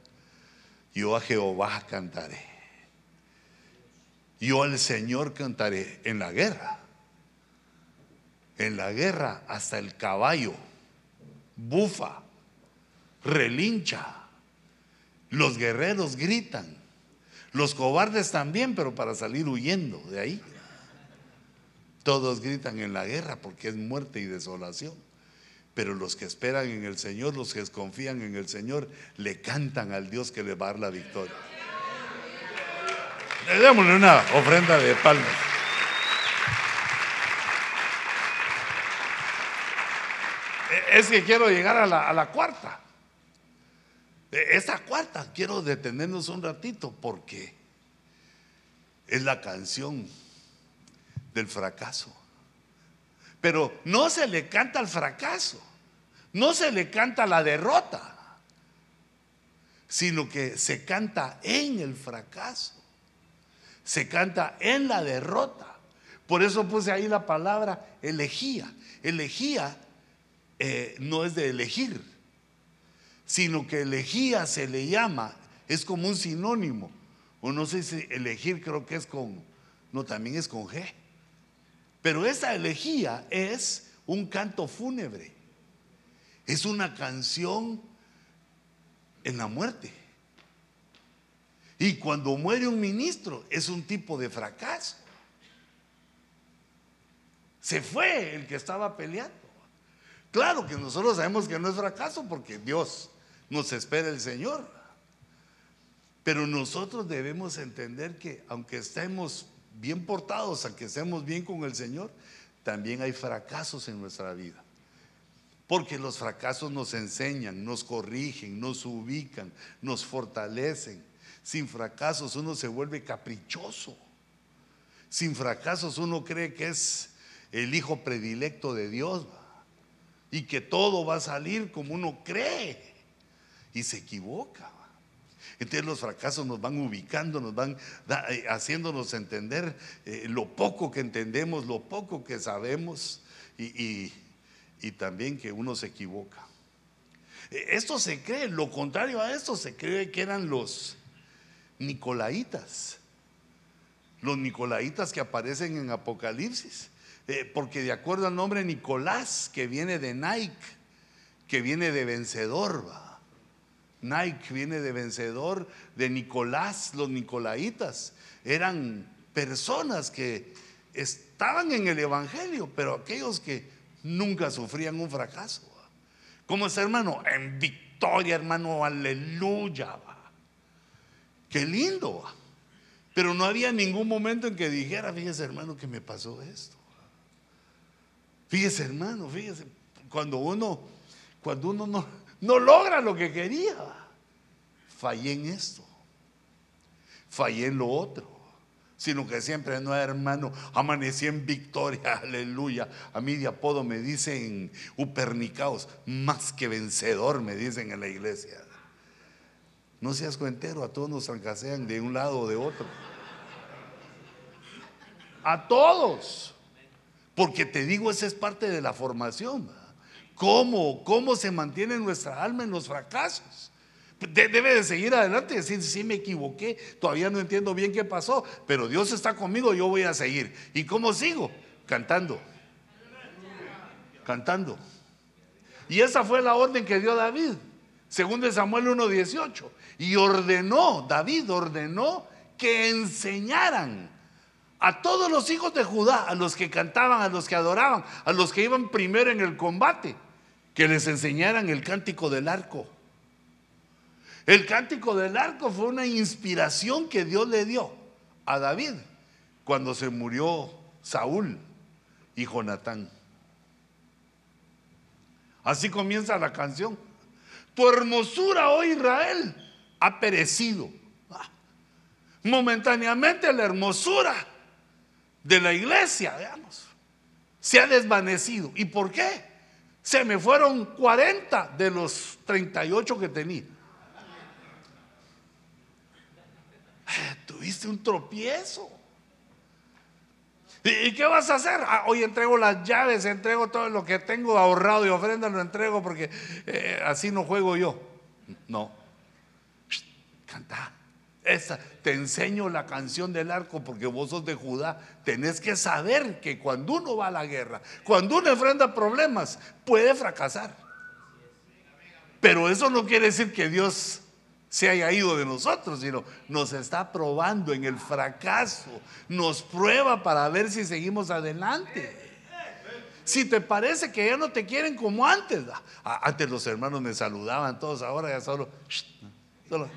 Yo a Jehová cantaré. Yo al Señor cantaré en la guerra. En la guerra hasta el caballo bufa, relincha. Los guerreros gritan. Los cobardes también, pero para salir huyendo de ahí. Todos gritan en la guerra porque es muerte y desolación. Pero los que esperan en el Señor, los que confían en el Señor, le cantan al Dios que le va a dar la victoria. Le démosle una ofrenda de palmas. Es que quiero llegar a la, a la cuarta. Esta cuarta, quiero detenernos un ratito porque es la canción del fracaso. Pero no se le canta al fracaso, no se le canta la derrota, sino que se canta en el fracaso, se canta en la derrota. Por eso puse ahí la palabra elegía. Elegía eh, no es de elegir, sino que elegía se le llama, es como un sinónimo. O no sé si elegir creo que es con, no, también es con G. Pero esa elegía es un canto fúnebre. Es una canción en la muerte. Y cuando muere un ministro es un tipo de fracaso. Se fue el que estaba peleando. Claro que nosotros sabemos que no es fracaso porque Dios nos espera el Señor. Pero nosotros debemos entender que aunque estemos bien portados, aunque estemos bien con el Señor, también hay fracasos en nuestra vida. Porque los fracasos nos enseñan, nos corrigen, nos ubican, nos fortalecen. Sin fracasos uno se vuelve caprichoso. Sin fracasos uno cree que es el hijo predilecto de Dios y que todo va a salir como uno cree y se equivoca. Entonces los fracasos nos van ubicando, nos van eh, haciéndonos entender eh, lo poco que entendemos, lo poco que sabemos y, también que uno se equivoca. Eh, esto se cree, lo contrario a esto se cree que eran los nicolaitas, los nicolaitas que aparecen en Apocalipsis, porque de acuerdo al nombre Nicolás, que viene de Nike, que viene de vencedor, va Nike viene de vencedor, de Nicolás, los nicolaitas. Eran personas que estaban en el Evangelio, pero aquellos que nunca sufrían un fracaso. ¿Cómo es, hermano? En victoria, hermano, aleluya. Qué lindo. Pero no había ningún momento en que dijera, fíjese, hermano, que me pasó esto. Fíjese, hermano, fíjese, cuando uno, cuando uno no, logra lo que quería. Fallé en esto, fallé en lo otro, sino que siempre no, hermano, amanecí en victoria, (laughs) aleluya. A mí de apodo me dicen upernicaos, más que vencedor, me dicen en la iglesia. No seas cuentero, a todos nos trancasean de un lado o de otro. A todos. Porque te digo, esa es parte de la formación. ¿Cómo? ¿Cómo se mantiene nuestra alma en los fracasos? Debe de seguir adelante y decir, sí me equivoqué, todavía no entiendo bien qué pasó, pero Dios está conmigo, yo voy a seguir. ¿Y cómo sigo? Cantando. Cantando. Y esa fue la orden que dio David, según de Samuel 1.18. Y ordenó, David ordenó que enseñaran a todos los hijos de Judá, a los que cantaban, a los que adoraban, a los que iban primero en el combate, que les enseñaran el cántico del arco. El cántico del arco fue una inspiración que Dios le dio a David cuando se murió Saúl y Jonatán. Así comienza la canción. Tu hermosura, oh Israel, ha perecido. Momentáneamente la hermosura de la iglesia, veamos, se ha desvanecido. ¿Y por qué? Se me fueron 40 de los 38 que tenía. Eh, tuviste un tropiezo. ¿Y qué vas a hacer? Ah, hoy entrego las llaves, entrego todo lo que tengo ahorrado y ofrenda, lo entrego porque eh, así no juego yo. No. canta. Esa, te enseño la canción del arco porque vos sos de Judá. Tenés que saber que cuando uno va a la guerra, cuando uno enfrenta problemas, puede fracasar. Pero eso no quiere decir que Dios se haya ido de nosotros, sino nos está probando en el fracaso, nos prueba para ver si seguimos adelante. Si te parece que ya no te quieren como antes, antes los hermanos me saludaban todos, ahora ya solo, solo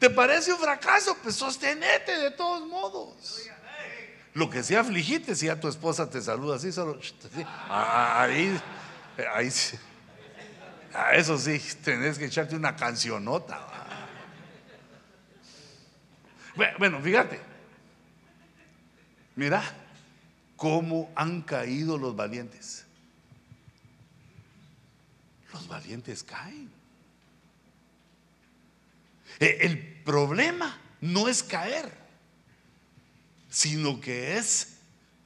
¿Te parece un fracaso? Pues sostenete de todos modos. Lo que sea afligite si a tu esposa te saluda así, solo ahí, ahí eso sí, (laughs) tenés que echarte una cancionota. Bueno, fíjate. Mira cómo han caído los valientes. Los valientes caen. E, el problema no es caer, sino que es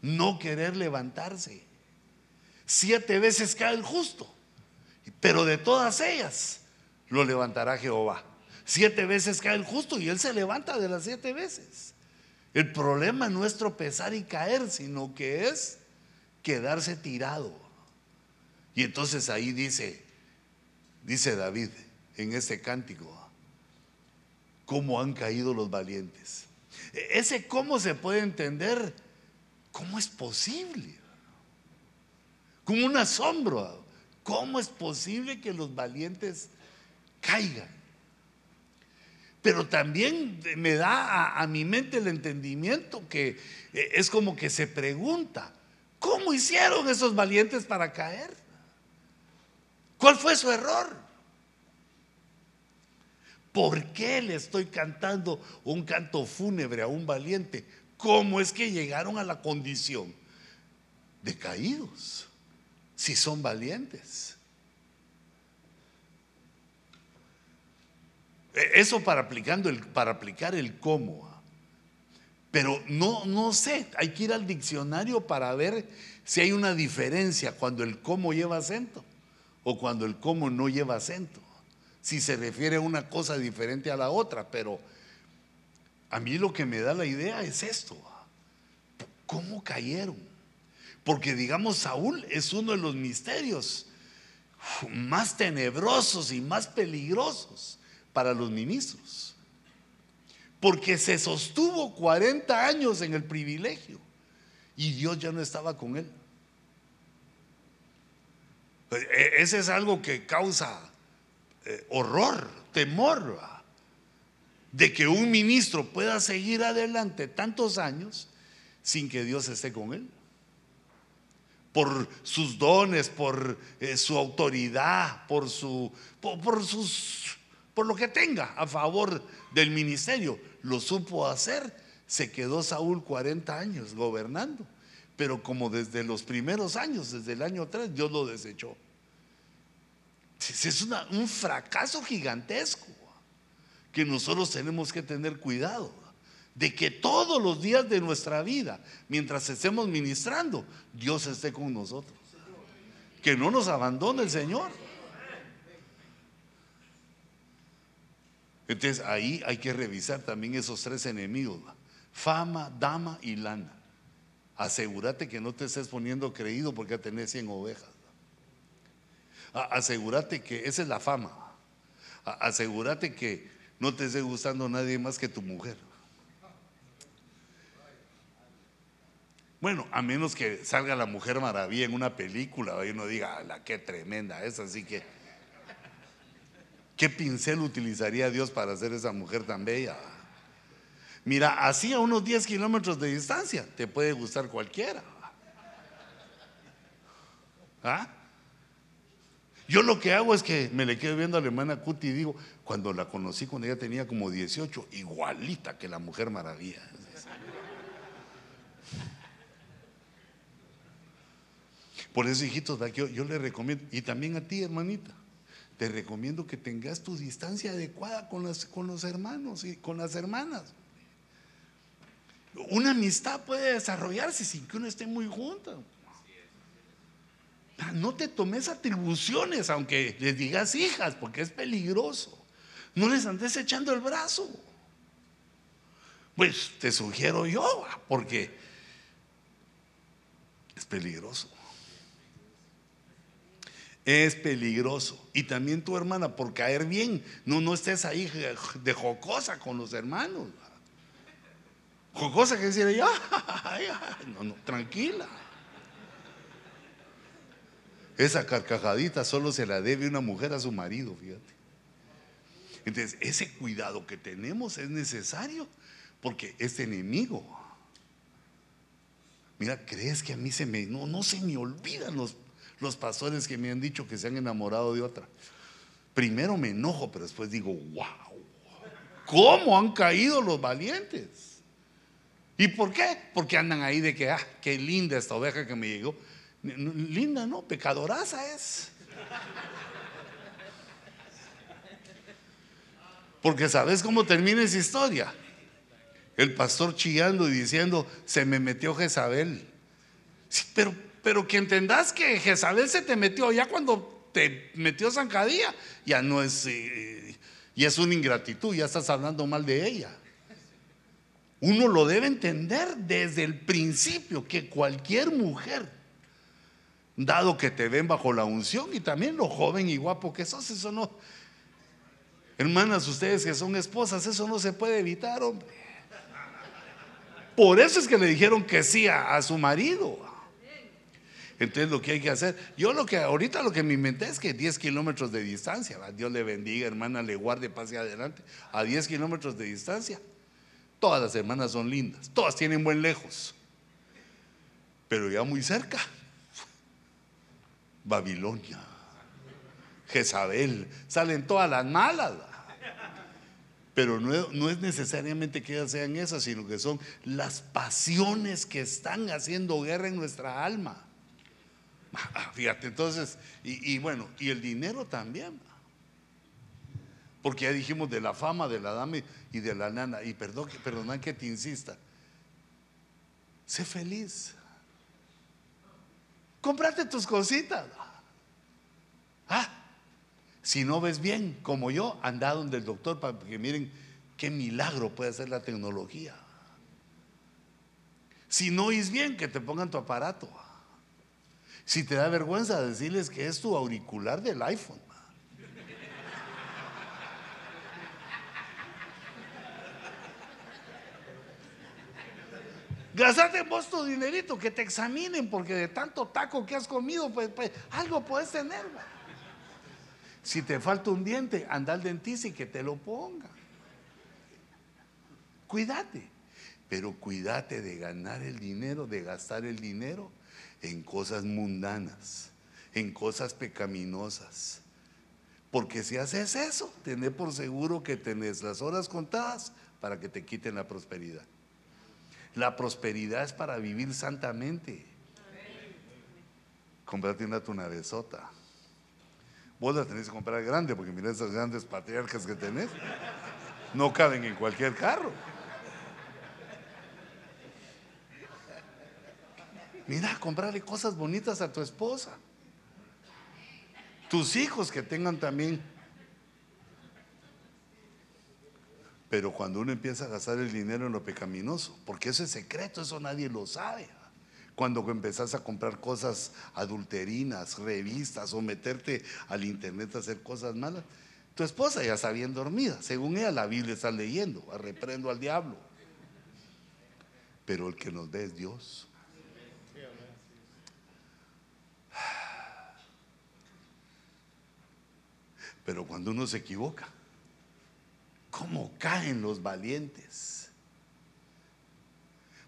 no querer levantarse. Siete veces cae el justo pero de todas ellas lo levantará Jehová. Siete veces cae el justo y él se levanta de las siete veces. El problema no es tropezar y caer, sino que es quedarse tirado. Y entonces ahí dice, dice David en este cántico, cómo han caído los valientes. E-, ese cómo se puede entender, cómo es posible. Como un asombro, cómo es posible que los valientes caigan. Pero también me da a, mi mente el entendimiento que eh, es como que se pregunta, ¿cómo hicieron esos valientes para caer? ¿Cuál fue su error? ¿Por qué le estoy cantando un canto fúnebre a un valiente? ¿Cómo es que llegaron a la condición de caídos si son valientes? E, eso para, aplicando el, para aplicar el cómo. ¿ah? Pero no, no sé, hay que ir al diccionario para ver si hay una diferencia cuando el cómo lleva acento o cuando el cómo no lleva acento. Si se refiere a una cosa diferente a la otra, pero a mí lo que me da la idea es esto. ¿ah? ¿Cómo cayeron? Porque digamos, Saúl es uno de los misterios más tenebrosos y más peligrosos para los ministros. Porque se sostuvo 40 años en el privilegio y Dios ya no estaba con él. E, ese es algo que causa eh, horror, temor, de que un ministro pueda seguir adelante tantos años sin que Dios esté con él. Por sus dones, por eh, su autoridad, por, su, por sus por lo que tenga a favor del ministerio. Lo supo hacer. Se quedó Saúl 40 años gobernando. Pero como desde los primeros años, desde el año 3, Dios lo desechó. Es un fracaso gigantesco que nosotros tenemos que tener cuidado de que todos los días de nuestra vida, mientras estemos ministrando, Dios esté con nosotros. Que no nos abandone el Señor. Entonces ahí hay que revisar también esos tres enemigos, fama, dama y lana. Asegúrate que no te estés poniendo creído porque tenés 100 ovejas. Asegúrate que esa es la fama. Asegúrate que no te esté gustando nadie más que tu mujer. Bueno, a menos que salga la mujer maravilla en una película y uno diga, la qué tremenda es, así que ¿Qué pincel utilizaría Dios para hacer esa mujer tan bella? Mira, así a unos 10 kilómetros de distancia te puede gustar cualquiera. ¿Ah? Yo lo que hago es que me le quedo viendo a la hermana Cuti y digo, cuando la conocí cuando ella tenía como 18, igualita que la mujer maravilla. Por eso, hijitos, yo, yo le recomiendo, y también a ti, hermanita, te recomiendo que tengas tu distancia adecuada con, con los hermanos y con las hermanas. Una amistad puede desarrollarse sin que uno esté muy junto. No te tomes atribuciones, aunque les digas hijas, porque es peligroso. No les andes echando el brazo. Pues te sugiero yo, porque es peligroso es peligroso. Y también tu hermana, por caer bien, no, no estés ahí de jocosa con los hermanos. Jocosa que decir, ya, (laughs) no, no, tranquila. Esa carcajadita solo se la debe una mujer a su marido, fíjate. Entonces, ese cuidado que tenemos es necesario porque este enemigo, mira, crees que a mí se me, no, no se me olvidan los los pastores que me han dicho que se han enamorado de otra. Primero me enojo, pero después digo, wow, ¿cómo han caído los valientes? ¿Y por qué? Porque andan ahí de que, ah, qué linda esta oveja que me llegó. Linda, no, pecadoraza es. Porque sabes cómo termina esa historia. El pastor chillando y diciendo, se me metió Jezabel. Sí, pero pero que entendás que Jezabel se te metió ya cuando te metió zancadilla, ya no es, eh, y es una ingratitud, ya estás hablando mal de ella. Uno lo debe entender desde el principio que cualquier mujer, dado que te ven bajo la unción y también lo joven y guapo que sos, eso no. Hermanas, ustedes que son esposas, eso no se puede evitar, hombre. Por eso es que le dijeron que sí a, su marido. Entonces lo que hay que hacer, yo lo que ahorita lo que me inventé es que 10 kilómetros de distancia, Dios le bendiga, hermana, le guarde, pase adelante, a 10 kilómetros de distancia. Todas las hermanas son lindas, todas tienen buen lejos, pero ya muy cerca. Babilonia, Jezabel, salen todas las malas. Pero no, no, es necesariamente que ellas sean esas, sino que son las pasiones que están haciendo guerra en nuestra alma. Ah, fíjate, entonces, y, bueno, y el dinero también. Porque ya dijimos de la fama, de la dama y de la nana. Y perdón, perdona que te insista. Sé feliz. Cómprate tus cositas. Ah, si no ves bien, como yo, anda donde el doctor para que miren qué milagro puede hacer la tecnología. Si no oís bien, que te pongan tu aparato. Si te da vergüenza decirles que es tu auricular del iPhone. Gastate vos tu dinerito, que te examinen, porque de tanto taco que has comido, pues, pues algo puedes tener. Si te falta un diente, anda al dentista y que te lo ponga. Cuídate, pero cuídate de ganar el dinero, de gastar el dinero en cosas mundanas, en cosas pecaminosas. Porque si haces eso, tené por seguro que tenés las horas contadas para que te quiten la prosperidad. La prosperidad es para vivir santamente. Comprate una tunavesota. Vos la tenés que comprar grande porque mira esas grandes patriarcas que tenés. No caben en cualquier carro. Mira, comprarle cosas bonitas a tu esposa. Tus hijos que tengan también. Pero cuando uno empieza a gastar el dinero en lo pecaminoso, porque eso es secreto, eso nadie lo sabe. Cuando empezás a comprar cosas adulterinas, revistas o meterte al internet a hacer cosas malas, tu esposa ya está bien dormida. Según ella, la Biblia está leyendo, reprendo al diablo. Pero el que nos ve es Dios. Pero cuando uno se equivoca, ¿cómo caen los valientes?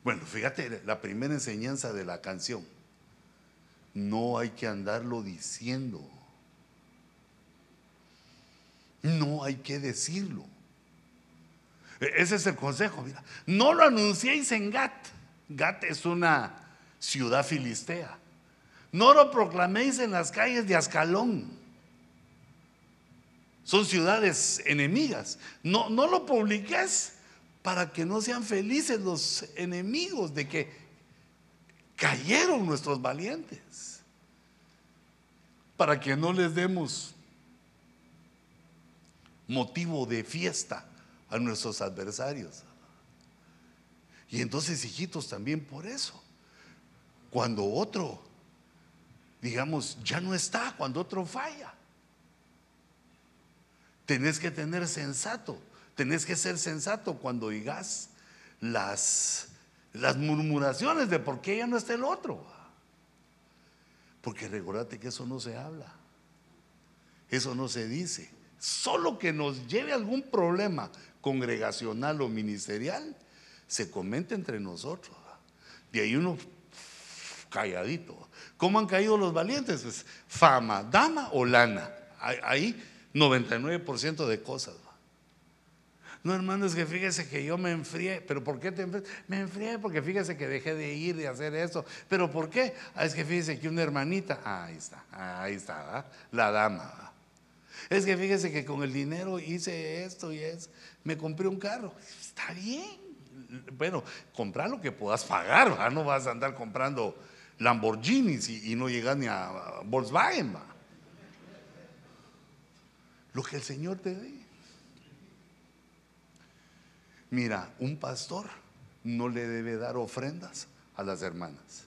Bueno, fíjate la primera enseñanza de la canción. No hay que andarlo diciendo. No hay que decirlo. E, ese es el consejo. Mira, no lo anunciéis en Gat. Gat es una ciudad filistea. No lo proclaméis en las calles de Ascalón. Son ciudades enemigas. No, no lo publiques para que no sean felices los enemigos de que cayeron nuestros valientes. Para que no les demos motivo de fiesta a nuestros adversarios. Y entonces, hijitos, también por eso, cuando otro, digamos, ya no está, cuando otro falla, tenés que tener sensato, tenés que ser sensato cuando digas las, las murmuraciones de por qué ya no está el otro. Porque recordate que eso no se habla, eso no se dice. Solo que nos lleve algún problema congregacional o ministerial, se comenta entre nosotros. De ahí uno calladito. ¿Cómo han caído los valientes? Pues, fama, dama o lana. Ahí 99% de cosas. No, hermano, es que fíjese que yo me enfrié. ¿Pero por qué te enfrié? Me enfrié porque fíjese que dejé de ir, de hacer eso. ¿Pero por qué? Ah, es que fíjese que una hermanita, ahí está, ahí está, la dama. Es que fíjese que con el dinero hice esto y eso. Me compré un carro. Está bien. Bueno, comprar lo que puedas pagar, no vas a andar comprando Lamborghinis y, no llegas ni a Volkswagen. Lo que el Señor te dé. Mira, un pastor no le debe dar ofrendas a las hermanas.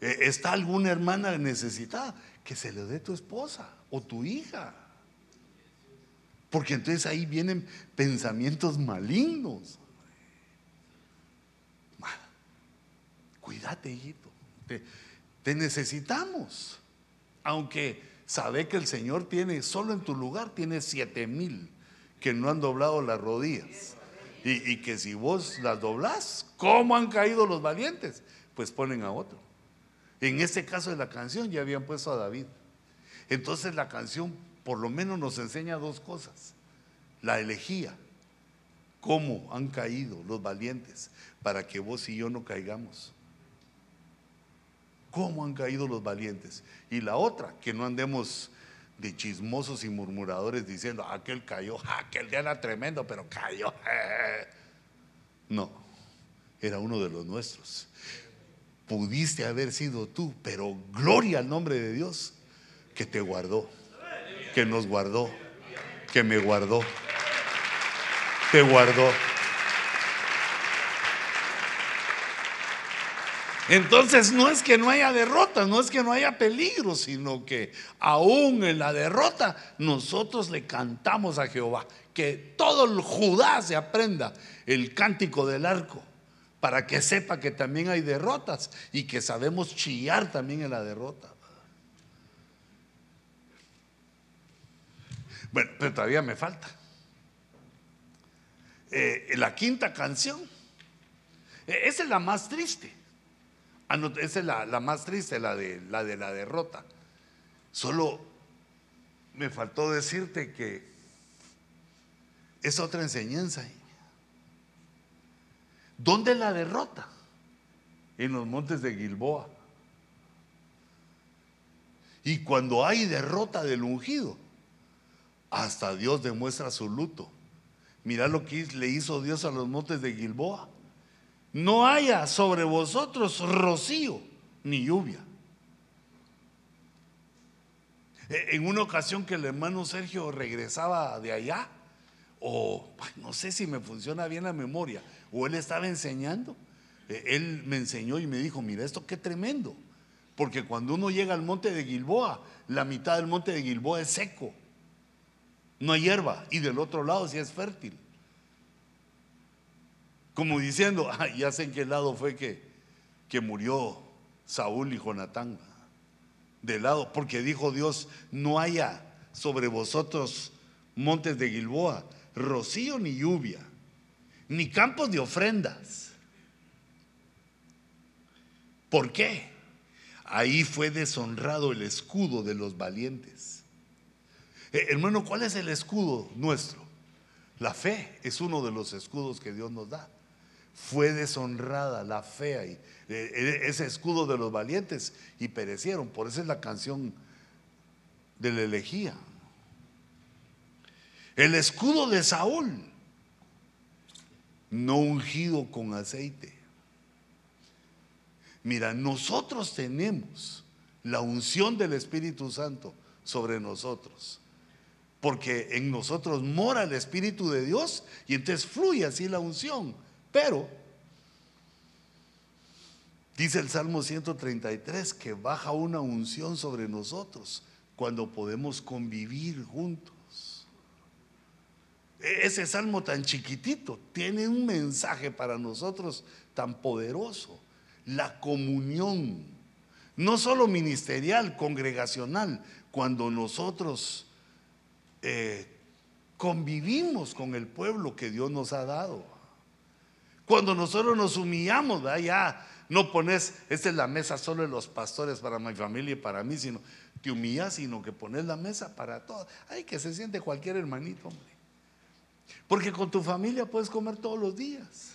Eh, ¿Está alguna hermana necesitada? Que se le dé tu esposa o tu hija. Porque entonces ahí vienen pensamientos malignos. Cuídate, hijito. Te, te necesitamos. Aunque sabe que el Señor tiene, solo en tu lugar, tiene siete mil que no han doblado las rodillas. Y, que si vos las doblás, ¿cómo han caído los valientes? Pues ponen a otro. En este caso de la canción ya habían puesto a David. Entonces la canción por lo menos nos enseña dos cosas. La elegía, cómo han caído los valientes para que vos y yo no caigamos. ¿Cómo han caído los valientes? Y la otra, que no andemos de chismosos y murmuradores diciendo, aquel cayó, (laughs) aquel día era tremendo, pero cayó. (laughs) No, era uno de los nuestros. Pudiste haber sido tú, pero gloria al nombre de Dios que te guardó, que nos guardó, que me guardó, te guardó. Entonces no es que no haya derrota, no es que no haya peligro, sino que aún en la derrota nosotros le cantamos a Jehová. Que todo el Judá se aprenda el cántico del arco para que sepa que también hay derrotas y que sabemos chillar también en la derrota. Bueno, pero todavía me falta. Eh, la quinta canción, eh, esa es la más triste. Ah, esa es la, más triste, la de, la de la derrota. Solo me faltó decirte que es otra enseñanza. ¿Dónde la derrota? En los montes de Gilboa. Y cuando hay derrota del ungido, hasta Dios demuestra su luto. Mira lo que le hizo Dios a los montes de Gilboa no haya sobre vosotros rocío ni lluvia. E, en una ocasión que el hermano Sergio regresaba de allá, o no sé si me funciona bien la memoria, o él estaba enseñando, e, él me enseñó y me dijo, mira esto qué tremendo, porque cuando uno llega al monte de Gilboa, la mitad del monte de Gilboa es seco, no hay hierba, y del otro lado sí es fértil. Como diciendo, (laughs) ya sé en qué lado fue que, que murió Saúl y Jonatán. De lado, porque dijo Dios, no haya sobre vosotros montes de Gilboa, rocío ni lluvia, ni campos de ofrendas. ¿Por qué? Ahí fue deshonrado el escudo de los valientes. Eh, hermano, ¿cuál es el escudo nuestro? La fe es uno de los escudos que Dios nos da fue deshonrada la fe ahí, e, e, ese escudo de los valientes y perecieron. Por eso es la canción de la elegía. El escudo de Saúl, no ungido con aceite. Mira, nosotros tenemos la unción del Espíritu Santo sobre nosotros. Porque en nosotros mora el Espíritu de Dios y entonces fluye así la unción pero, dice el Salmo 133, que baja una unción sobre nosotros cuando podemos convivir juntos. E-, ese salmo tan chiquitito tiene un mensaje para nosotros tan poderoso, la comunión, no solo ministerial, congregacional, cuando nosotros eh, convivimos con el pueblo que Dios nos ha dado. Cuando nosotros nos humillamos, ya no pones, esta es la mesa solo de los pastores para mi familia y para mí, sino te humillas, sino que pones la mesa para todos. Ay, que se siente cualquier hermanito, hombre. Porque con tu familia puedes comer todos los días.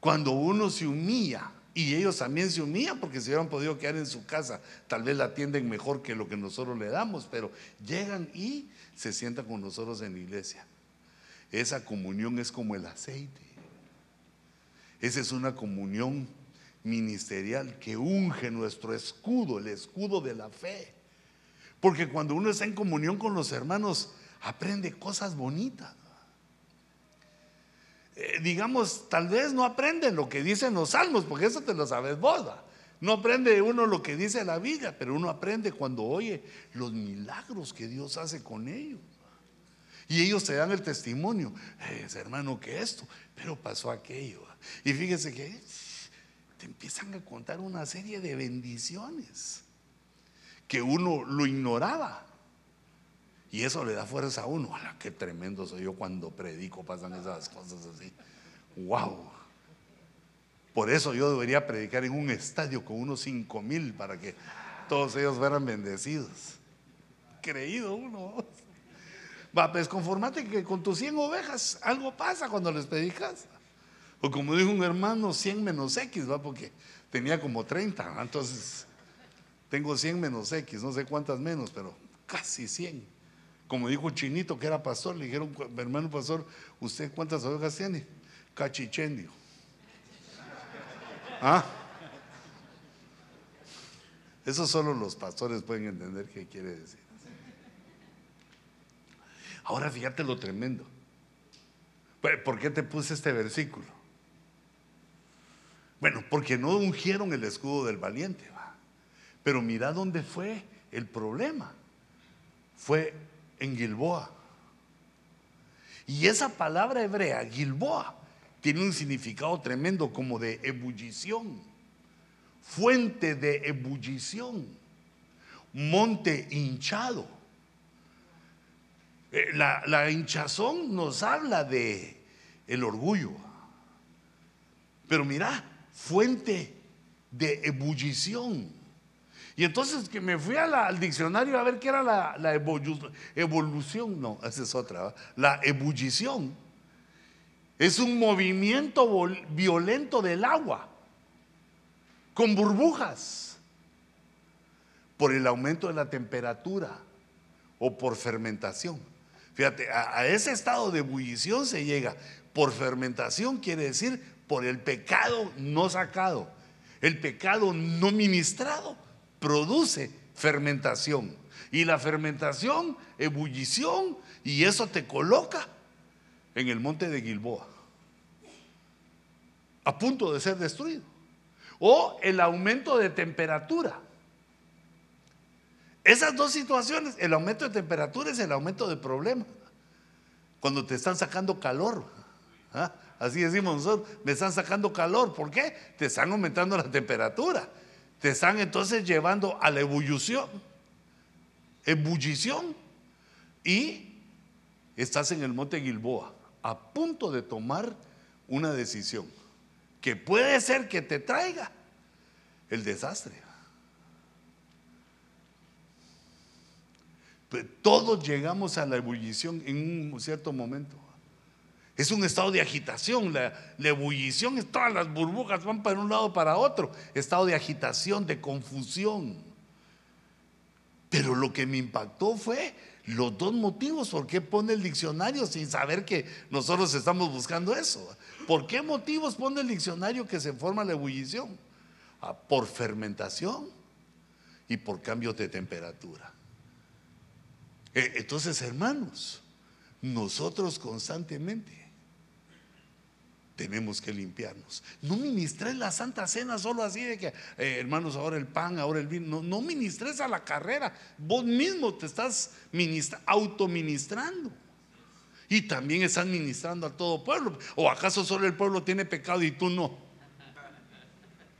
Cuando uno se humilla, y ellos también se humillan porque se hubieran podido quedar en su casa, tal vez la atienden mejor que lo que nosotros le damos, pero llegan y se sientan con nosotros en la iglesia. Esa comunión es como el aceite. Esa es una comunión ministerial que unge nuestro escudo, el escudo de la fe. Porque cuando uno está en comunión con los hermanos, aprende cosas bonitas. eh, digamos, tal vez no aprenden lo que dicen los salmos, porque eso te lo sabes vos. No aprende uno lo que dice la Biblia, pero uno aprende cuando oye los milagros que Dios hace con ellos. Y ellos te dan el testimonio, es hermano, que esto, pero pasó aquello. Y fíjese que te empiezan a contar una serie de bendiciones que uno lo ignoraba. Y eso le da fuerza a uno. ¡Hala, qué tremendo soy yo cuando predico! Pasan esas cosas así. ¡Wow! Por eso yo debería predicar en un estadio con unos cinco mil para que todos ellos fueran bendecidos. Creído uno. Va, pues conformate que con tus 100 ovejas algo pasa cuando les predicas. O como dijo un hermano, 100 menos X, va, porque tenía como 30. Entonces, tengo 100 menos X, no sé cuántas menos, pero casi 100. Como dijo chinito que era pastor, le dijeron, hermano pastor, ¿usted cuántas ovejas tiene? Cachichendio. (laughs) ¿Ah? Eso solo los pastores pueden entender qué quiere decir. Ahora fíjate lo tremendo. ¿Por qué te puse este versículo? Bueno, porque no ungieron el escudo del valiente, va. Pero mira dónde fue el problema. Fue en Gilboa. Y esa palabra hebrea, Gilboa, tiene un significado tremendo como de ebullición, fuente de ebullición, monte hinchado. Eh, la, la, hinchazón nos habla de el orgullo. Pero mira, fuente de ebullición. Y entonces que me fui al diccionario a ver qué era la, evolución, no, esa es otra, la ebullición. Es un movimiento violento del agua, con burbujas, por el aumento de la temperatura o por fermentación. Fíjate, a ese estado de ebullición se llega. Por fermentación quiere decir por el pecado no sacado, el pecado no ministrado produce fermentación. Y la fermentación, ebullición, y eso te coloca en el monte de Gilboa, a punto de ser destruido. O el aumento de temperatura. Esas dos situaciones, el aumento de temperatura es el aumento de problemas. Cuando te están sacando calor. ¿ah? Así decimos nosotros, me están sacando calor. ¿Por qué? Te están aumentando la temperatura te están entonces llevando a la ebullición, ebullición, y estás en el monte Gilboa, a punto de tomar una decisión que puede ser que te traiga el desastre. Todos llegamos a la ebullición en un cierto momento. Es un estado de agitación. La, ebullición es todas las burbujas van para un lado para otro. Estado de agitación, de confusión. Pero lo que me impactó fue los dos motivos. ¿Por qué pone el diccionario sin saber que nosotros estamos buscando eso? ¿Por qué motivos pone el diccionario que se forma la ebullición? Ah, por fermentación y por cambios de temperatura. Eh, entonces, hermanos, nosotros constantemente tenemos que limpiarnos. No ministres la Santa Cena solo así de que, eh, hermanos, ahora el pan, ahora el vino. No, no ministres a la carrera. Vos mismo te estás autoministrando. Y también estás ministrando a todo pueblo. ¿O acaso solo el pueblo tiene pecado y tú no?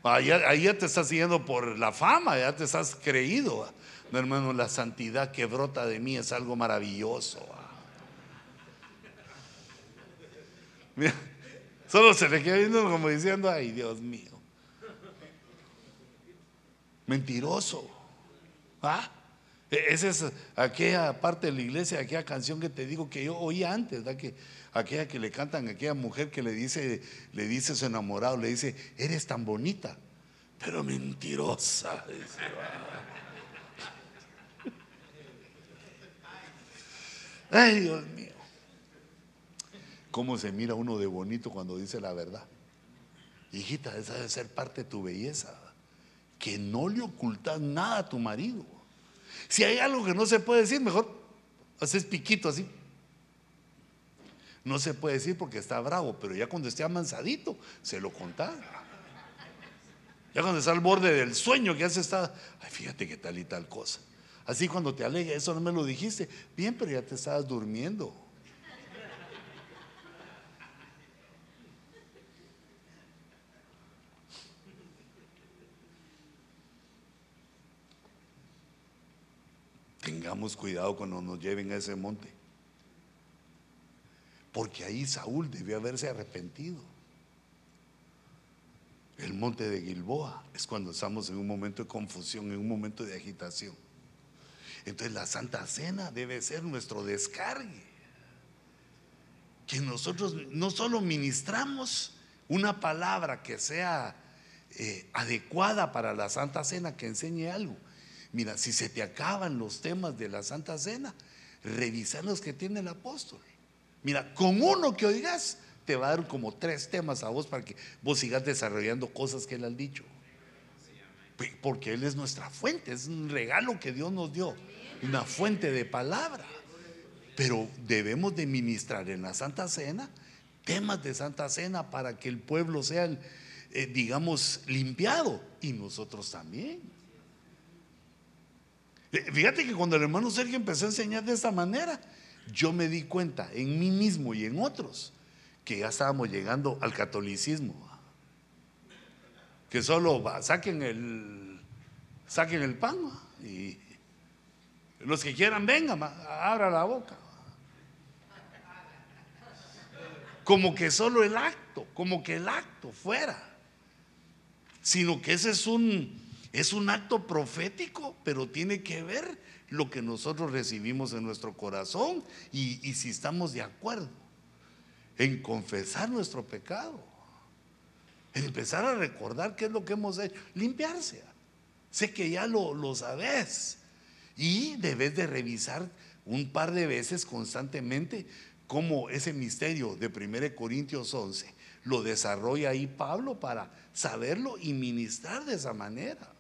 Ahí, ahí ya te estás siguiendo por la fama, ya te estás creído. No, hermano, la santidad que brota de mí es algo maravilloso. Mira, Solo se le queda viendo como diciendo, ay Dios mío. Mentiroso. ¿Ah? E, esa es aquella parte de la iglesia, aquella canción que te digo que yo oía antes, Que, aquella que le cantan aquella mujer que le dice, le dice a su enamorado, le dice, eres tan bonita, pero mentirosa. Ay, Dios mío. ¿Cómo se mira uno de bonito cuando dice la verdad? Hijita, esa debe ser parte de tu belleza. Que no le ocultas nada a tu marido. Si hay algo que no se puede decir, mejor haces piquito así. No se puede decir porque está bravo, pero ya cuando esté amansadito, se lo contaba. Ya cuando está al borde del sueño, que ya se está, ay, fíjate que tal y tal cosa. Así cuando te alegra, eso no me lo dijiste. Bien, pero ya te estabas durmiendo. Tengamos cuidado cuando nos lleven a ese monte. Porque ahí Saúl debió haberse arrepentido. El monte de Gilboa es cuando estamos en un momento de confusión, en un momento de agitación. Entonces la Santa Cena debe ser nuestro descargue. Que nosotros no solo ministramos una palabra que sea eh, adecuada para la Santa Cena, que enseñe algo. Mira, si se te acaban los temas de la Santa Cena, revisa los que tiene el apóstol. Mira, con uno que oigas, te va a dar como tres temas a vos para que vos sigas desarrollando cosas que él ha dicho. Porque Él es nuestra fuente, es un regalo que Dios nos dio, una fuente de palabra. Pero debemos de ministrar en la Santa Cena temas de Santa Cena para que el pueblo sea, eh, digamos, limpiado y nosotros también. Eh, fíjate que cuando el hermano Sergio empezó a enseñar de esta manera, yo me di cuenta en mí mismo y en otros que ya estábamos llegando al catolicismo. Que solo saquen el saquen el pan y los que quieran vengan, abra la boca. Como que solo el acto, como que el acto fuera. Sino que ese es un es un acto profético, pero tiene que ver lo que nosotros recibimos en nuestro corazón y, y si estamos de acuerdo en confesar nuestro pecado, en empezar a recordar qué es lo que hemos hecho, limpiarse. Sé que ya lo, lo sabes y debes de revisar un par de veces constantemente cómo ese misterio de 1 Corintios 11 lo desarrolla ahí Pablo para saberlo y ministrar de esa manera.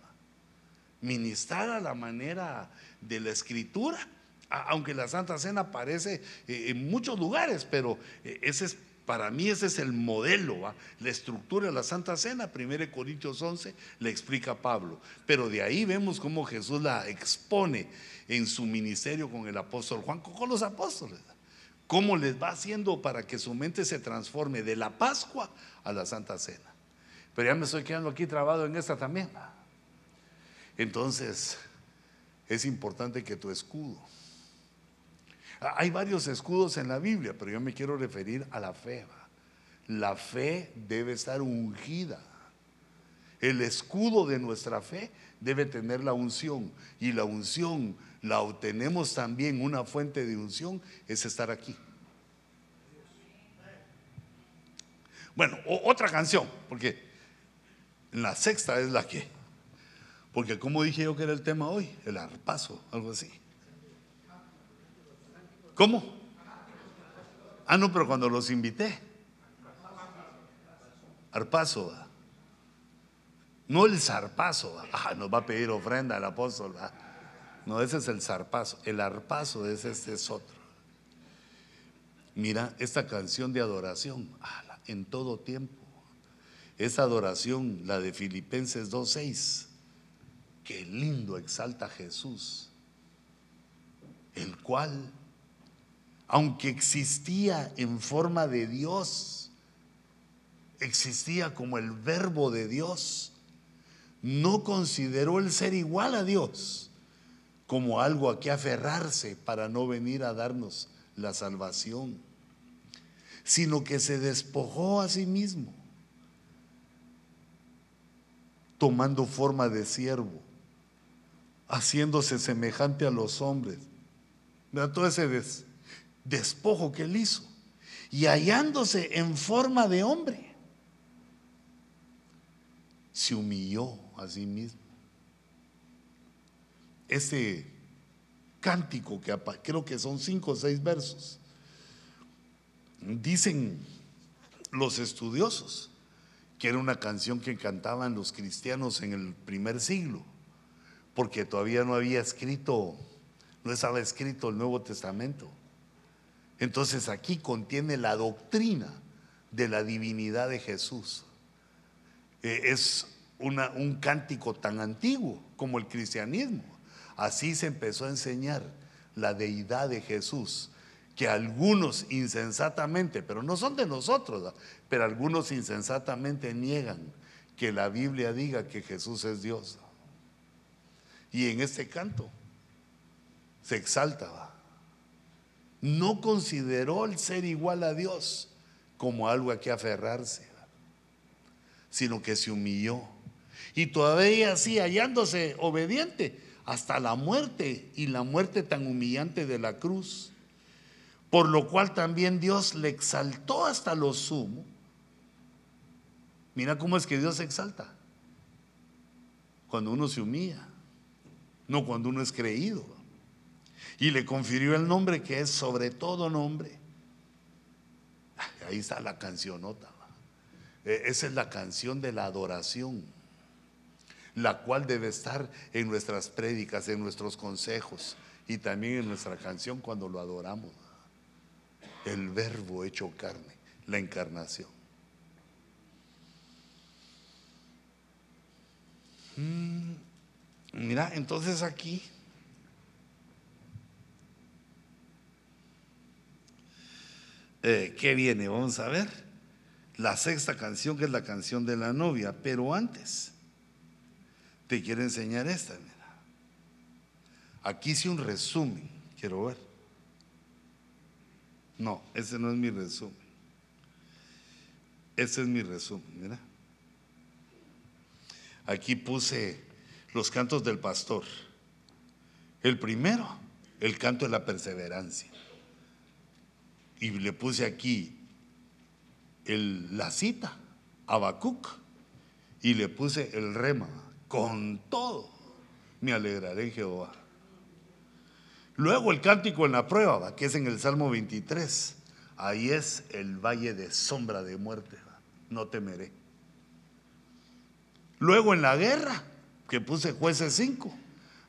Ministrar a la manera de la escritura aunque la Santa Cena aparece eh, en muchos lugares, pero eh, ese es para mí ese es el modelo, la estructura de la Santa Cena, 1 Corintios 11, le explica Pablo. Pero de ahí vemos cómo Jesús la expone en su ministerio con el apóstol Juan, con los apóstoles. Cómo les va haciendo para que su mente se transforme de la Pascua a la Santa Cena. Pero ya me estoy quedando aquí trabado en esta también. Entonces, es importante que tu escudo hay varios escudos en la Biblia, pero yo me quiero referir a la fe. La fe debe estar ungida. El escudo de nuestra fe debe tener la unción. Y la unción la obtenemos también, una fuente de unción es estar aquí. Bueno, otra canción, porque la sexta es la que, porque como dije yo que era el tema hoy, el arpazo, algo así. ¿Cómo? Ah, no, pero cuando los invité. Arpazo. No el zarpazo. (laughs) Ah, nos va a pedir ofrenda el apóstol. No, ese es el zarpazo. El arpazo es este es otro. Mira, esta canción de adoración, en todo tiempo. Esa adoración, la de Filipenses 2.6, qué lindo exalta Jesús, el cual aunque existía en forma de Dios, existía como el verbo de Dios, no consideró el ser igual a Dios como algo a que aferrarse para no venir a darnos la salvación, sino que se despojó a sí mismo, tomando forma de siervo, haciéndose semejante a los hombres. Todo ese des despojo que él hizo. Y hallándose en forma de hombre, se humilló a sí mismo. Ese cántico que creo que son cinco o seis versos, dicen los estudiosos que era una canción que cantaban los cristianos en el primer siglo, porque todavía no había escrito, no estaba escrito el Nuevo Testamento. Entonces aquí contiene la doctrina de la divinidad de Jesús. Eh, es un cántico tan antiguo como el cristianismo. Así se empezó a enseñar la deidad de Jesús, que algunos insensatamente, pero no son de nosotros, pero algunos insensatamente niegan que la Biblia diga que Jesús es Dios. Y en este canto se exalta. No consideró el ser igual a Dios como algo a que aferrarse, sino que se humilló. Y todavía así, hallándose obediente hasta la muerte y la muerte tan humillante de la cruz. Por lo cual también Dios le exaltó hasta lo sumo. Mira cómo es que Dios se exalta. Cuando uno se humilla, no cuando uno es creído. Y le confirió el nombre que es sobre todo nombre. Ahí está la cancionota. E, esa es la canción de la adoración, la cual debe estar en nuestras prédicas, en nuestros consejos y también en nuestra canción cuando lo adoramos. El verbo hecho carne, la encarnación. Mm, mira, entonces aquí eh, ¿qué viene? Vamos a ver. La sexta canción que es la canción de la novia, pero antes te quiero enseñar esta. Mira. Aquí hice un resumen, quiero ver. No, ese no es mi resumen. Ese es mi resumen, mira. Aquí puse los cantos del pastor. El primero, el canto de la perseverancia. Y le puse aquí el, la cita, Habacuc, y le puse el rema, con todo me alegraré en Jehová. Luego el cántico en la prueba, que es en el Salmo 23. Ahí es el valle de sombra de muerte, no temeré. Luego en la guerra, que puse jueces 5,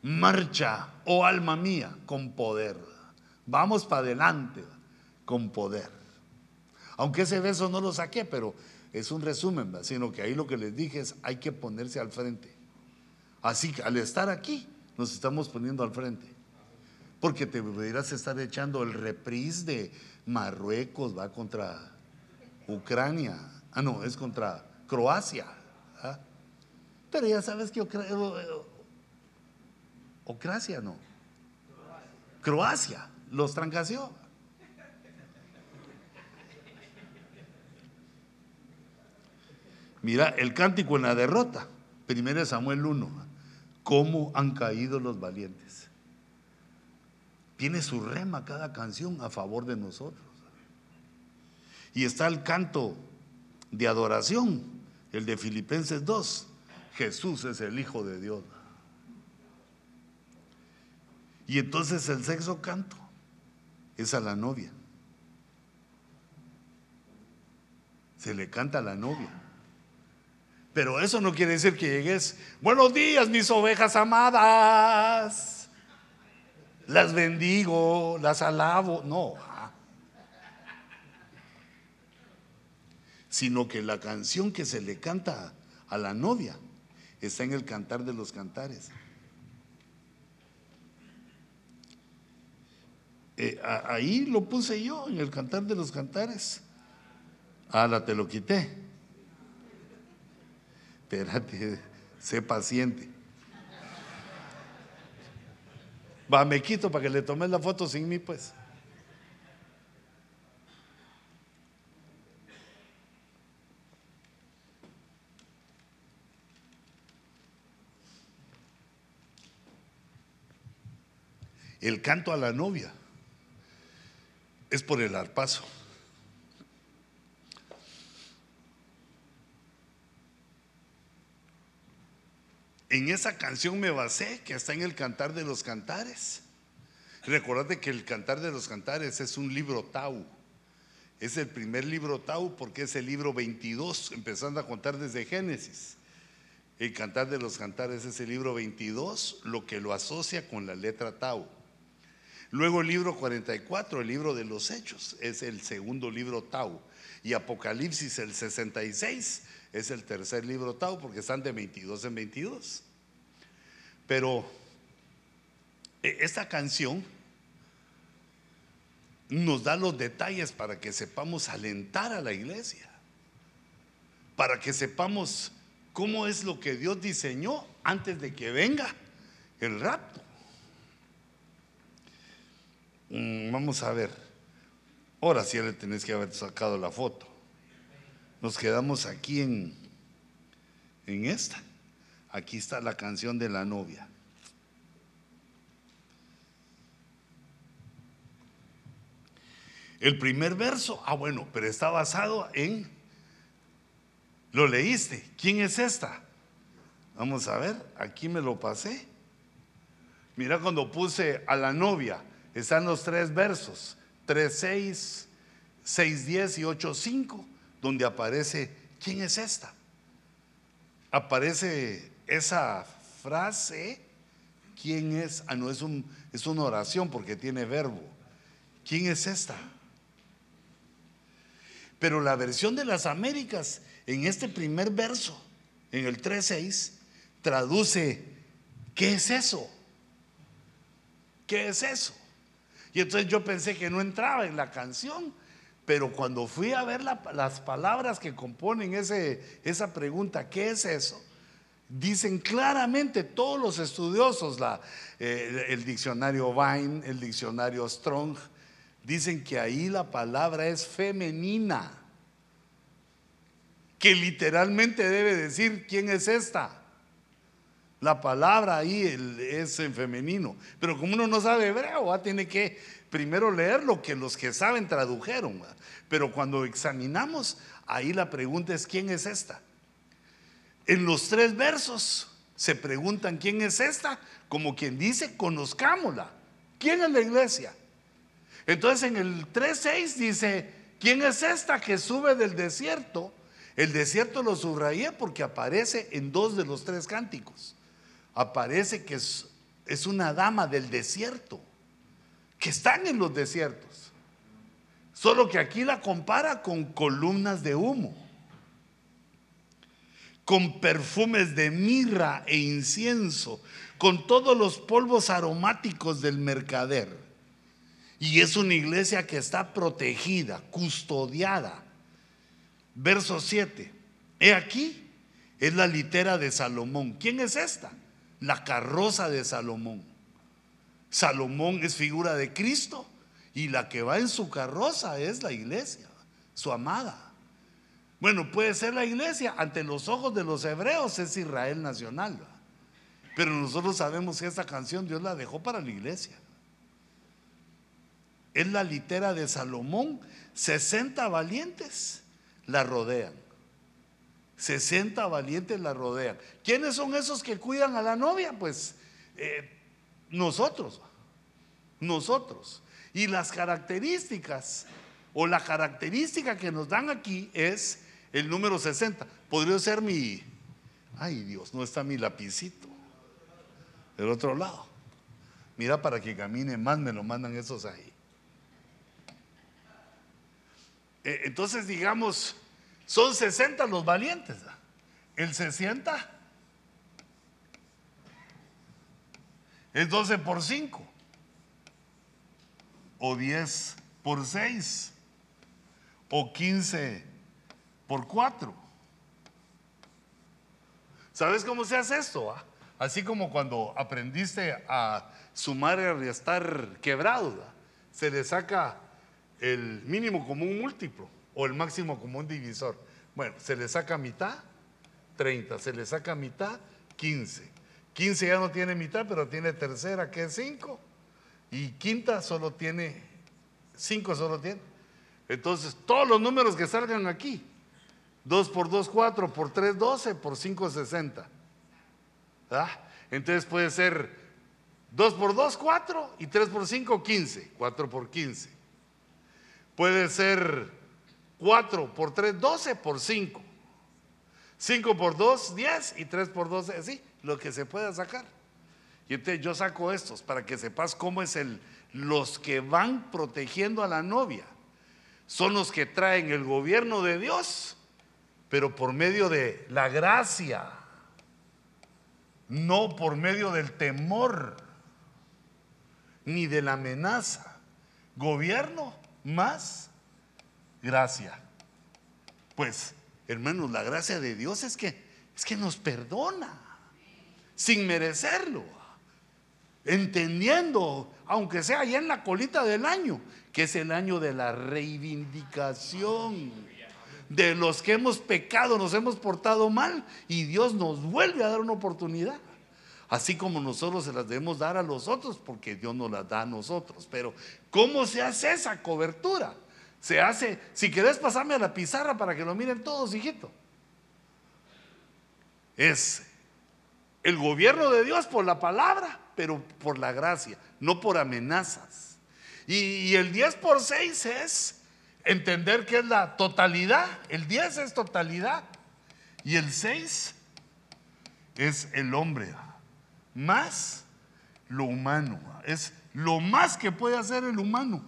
marcha, oh alma mía, con poder. Vamos para adelante, con poder. Aunque ese beso no lo saqué, pero es un resumen, sino que ahí lo que les dije es hay que ponerse al frente. Así que al estar aquí, nos estamos poniendo al frente. Porque te pudieras estar echando el reprise de Marruecos, va contra Ucrania. Ah, no, es contra Croacia. Pero ya sabes que Ucrania no. Croacia los trancació. Mira, el cántico en la derrota. Primero Samuel 1. ¿Cómo han caído los valientes? Tiene su rema cada canción a favor de nosotros. Y está el canto de adoración, el de Filipenses 2. Jesús es el Hijo de Dios. Y entonces el sexo canto es a la novia. Se le canta a la novia. Pero eso no quiere decir que llegues, buenos días mis ovejas amadas, las bendigo, las alabo, no. Sino que la canción que se le canta a la novia está en el cantar de los cantares. Eh, ahí lo puse yo, en el cantar de los cantares. Ah, la te lo quité. Espérate, sé paciente. Va, me quito para que le tomes la foto sin mí, pues. El canto a la novia es por el arpazo. En esa canción me basé, que está en el Cantar de los Cantares. Recordate que el Cantar de los Cantares es un libro Tau. Es el primer libro Tau porque es el libro 22, empezando a contar desde Génesis. El Cantar de los Cantares es el libro 22, lo que lo asocia con la letra Tau. Luego el libro 44, el libro de los hechos, es el segundo libro Tau. Y Apocalipsis, el 66, es el tercer libro Tau, porque están de 22 en 22. Pero e, esta canción nos da los detalles para que sepamos alentar a la iglesia, para que sepamos cómo es lo que Dios diseñó antes de que venga el rapto. Mm, vamos a ver. Ahora sí le tenés que haber sacado la foto. Nos quedamos aquí en, en esta. Aquí está la canción de la novia. El primer verso, ah bueno, pero está basado en, lo leíste, ¿quién es esta? Vamos a ver, aquí me lo pasé. Mira cuando puse a la novia, están los tres versos, 3.6, 6.10 y 8.5, donde aparece, ¿quién es esta? Aparece esa frase, ¿quién es? Ah, no, es, un, es una oración porque tiene verbo. ¿Quién es esta? Pero la versión de las Américas, en este primer verso, en el 3.6, traduce, ¿qué es eso? ¿Qué es eso? Y entonces yo pensé que no entraba en la canción, pero cuando fui a ver las palabras que componen ese, esa pregunta, ¿qué es eso? Dicen claramente todos los estudiosos, eh, el diccionario Vine, el diccionario Strong, dicen que ahí la palabra es femenina, que literalmente debe decir quién es esta. La palabra ahí es en femenino. Pero como uno no sabe hebreo, tiene que primero leer lo que los que saben tradujeron. Pero cuando examinamos, ahí la pregunta es ¿quién es esta? En los tres versos se preguntan quién es esta, como quien dice, conozcámosla. ¿Quién es la iglesia? Entonces en el 3.6 dice, ¿quién es esta que sube del desierto? El desierto lo subrayé porque aparece en dos de los tres cánticos aparece que es, es una dama del desierto, que están en los desiertos. Solo que aquí la compara con columnas de humo, con perfumes de mirra e incienso, con todos los polvos aromáticos del mercader. Y es una iglesia que está protegida, custodiada. Verso 7. He aquí, es la litera de Salomón. ¿Quién es esta? la carroza de Salomón. Salomón es figura de Cristo y la que va en su carroza es la iglesia, su amada. Bueno, puede ser la iglesia, ante los ojos de los hebreos es Israel nacional, pero nosotros sabemos que esta canción Dios la dejó para la iglesia. Es la litera de Salomón, 60 valientes la rodean. 60 valientes la rodean. ¿Quiénes son esos que cuidan a la novia? Pues eh, nosotros, nosotros. Y las características, o la característica que nos dan aquí es el número 60. Podría ser mi, ay Dios, no está mi lapicito. Del otro lado. Mira, para que camine más me lo mandan esos ahí. Eh, entonces, digamos, son 60 los valientes. El 60 es 12 por 5 o 10 por 6 o 15 por 4. ¿Sabes cómo se hace esto? Así como cuando aprendiste a sumar y a restar quebrados, se le saca el mínimo común múltiplo o el máximo común divisor. Bueno, se le saca mitad, 30, se le saca mitad, 15. 15 ya no tiene mitad, pero tiene tercera, que es 5. Y quinta solo tiene, 5 solo tiene. Entonces, todos los números que salgan aquí, 2 por 2, 4, por 3, 12, por 5, 60. Entonces puede ser 2 por 2, 4 y 3 por 5, 15. 4 por 15. Puede ser 4 por 3, 12 por 5. 5 por 2, 10 y 3 por 12, así, lo que se pueda sacar. Y entonces yo saco estos para que sepas cómo es el, los que van protegiendo a la novia son los que traen el gobierno de Dios, pero por medio de la gracia, no por medio del temor ni de la amenaza. Gobierno más gracia. Pues, hermanos, la gracia de Dios es que es que nos perdona sin merecerlo. Entendiendo, aunque sea ya en la colita del año, que es el año de la reivindicación de los que hemos pecado, nos hemos portado mal y Dios nos vuelve a dar una oportunidad. Así como nosotros se las debemos dar a los otros, porque Dios nos las da a nosotros. Pero, ¿cómo se hace esa cobertura? Se hace, si querés pasarme a la pizarra para que lo miren todos, hijito. Es el gobierno de Dios por la palabra, pero por la gracia, no por amenazas. Y, el 10 por 6 es entender que es la totalidad. El 10 es totalidad. Y el 6 es el hombre más lo humano. Es lo más que puede hacer el humano.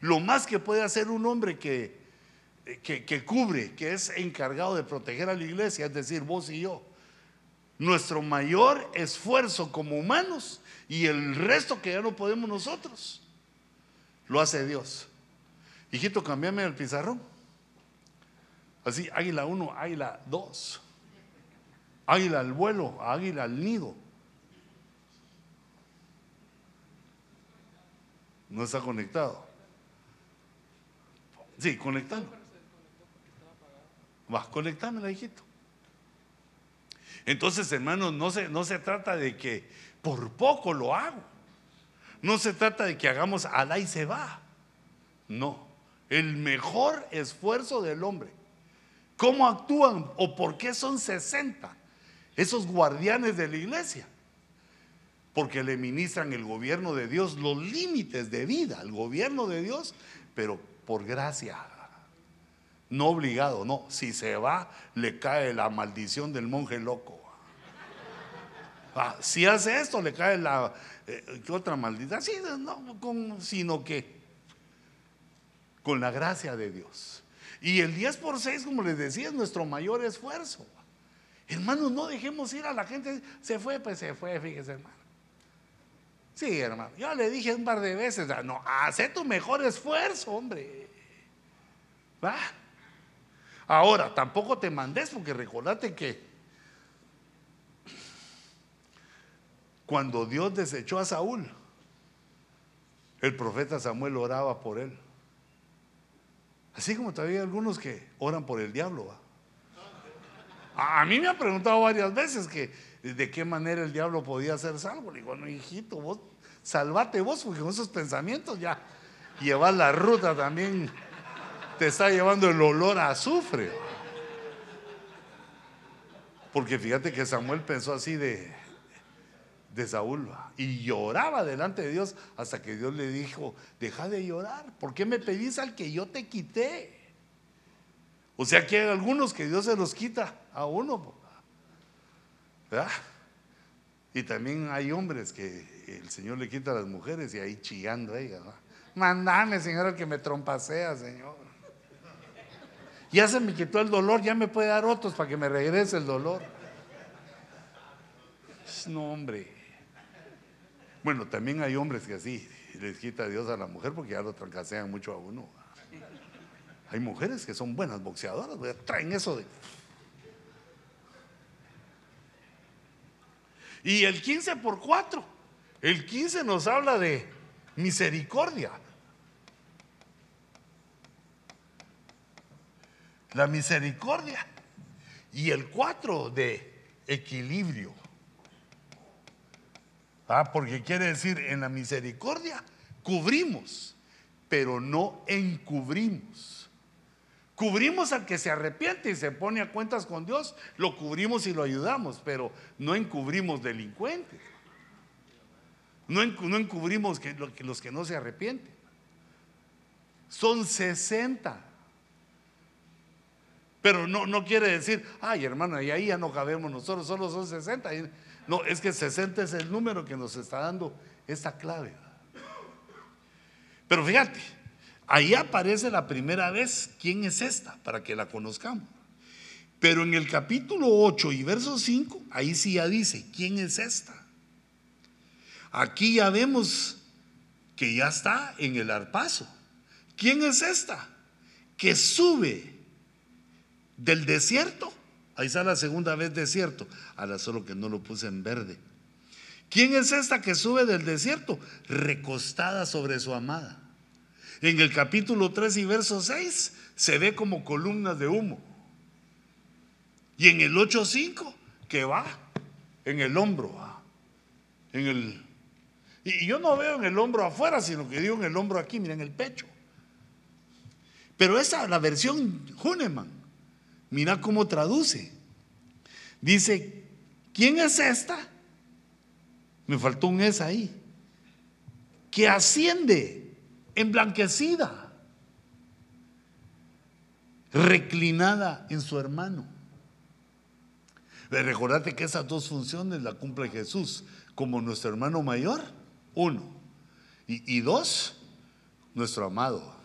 Lo más que puede hacer un hombre que, que, cubre, que es encargado de proteger a la iglesia, es decir, vos y yo. Nuestro mayor esfuerzo como humanos y el resto que ya no podemos nosotros, lo hace Dios. Hijito, cambiame el pizarrón. Así, águila 1, águila 2. Águila al vuelo, águila al nido. No está conectado. Sí, conectando. Va, conectámela, hijito. Entonces, hermanos, no se, no se trata de que por poco lo hago. No se trata de que hagamos alá y se va. No. El mejor esfuerzo del hombre. ¿Cómo actúan o por qué son 60 esos guardianes de la iglesia? porque le ministran el gobierno de Dios, los límites de vida, el gobierno de Dios, pero por gracia. No obligado, no. Si se va, le cae la maldición del monje loco. Ah, si hace esto, le cae la eh, otra maldición. Sí, no, sino que con la gracia de Dios. Y el 10 por 6, como les decía, es nuestro mayor esfuerzo. Hermanos, no dejemos ir a la gente. Se fue, pues se fue, fíjese, hermano. Sí, hermano. Yo le dije un par de veces, no, hace tu mejor esfuerzo, hombre. Va. Ahora, tampoco te mandes porque recordate que cuando Dios desechó a Saúl, el profeta Samuel oraba por él. Así como todavía hay algunos que oran por el diablo. A mí me han preguntado varias veces que de qué manera el diablo podía ser salvo. Le digo, no, hijito, vos salvate vos, porque con esos pensamientos ya llevar la ruta también te está llevando el olor a azufre. Porque fíjate que Samuel pensó así de, de Saúl y lloraba delante de Dios hasta que Dios le dijo, deja de llorar, ¿por qué me pedís al que yo te quité? O sea que hay algunos que Dios se los quita a uno. ¿verdad? Y también hay hombres que el Señor le quita a las mujeres y ahí chillando ellas. Mandame, Señor, que me trompasea, Señor. Ya se me quitó el dolor, ya me puede dar otros para que me regrese el dolor. No, hombre. Bueno, también hay hombres que así les quita Dios a la mujer porque ya lo trancasean mucho a uno. Hay mujeres que son buenas boxeadoras, traen eso de Y el 15 por 4. El 15 nos habla de misericordia. La misericordia. Y el 4 de equilibrio. Ah, porque quiere decir en la misericordia cubrimos, pero no encubrimos. Cubrimos al que se arrepiente y se pone a cuentas con Dios, lo cubrimos y lo ayudamos, pero no encubrimos delincuentes. No, encubrimos que, los que no se arrepienten. Son 60. Pero no, no quiere decir, ay hermano, y ahí ya no cabemos nosotros, solo son 60. No, es que 60 es el número que nos está dando esta clave. Pero fíjate, ahí aparece la primera vez quién es esta, para que la conozcamos. Pero en el capítulo 8 y verso 5, ahí sí ya dice, ¿quién es esta? Aquí ya vemos que ya está en el arpazo. ¿Quién es esta? Que sube del desierto. Ahí está la segunda vez desierto. Ahora solo que no lo puse en verde. ¿Quién es esta que sube del desierto? Recostada sobre su amada. En el capítulo 3 y verso 6 se ve como columnas de humo. Y en el 8.5 que va en el hombro. En el, y yo no veo en el hombro afuera, sino que digo en el hombro aquí, miren el pecho. Pero esa, la versión Huneman, mira cómo traduce. Dice, ¿quién es esta? Me faltó un es ahí. Que asciende emblanquecida, reclinada en su hermano. Recordate que esas dos funciones la cumple Jesús como nuestro hermano mayor, uno. Y, y dos, nuestro amado.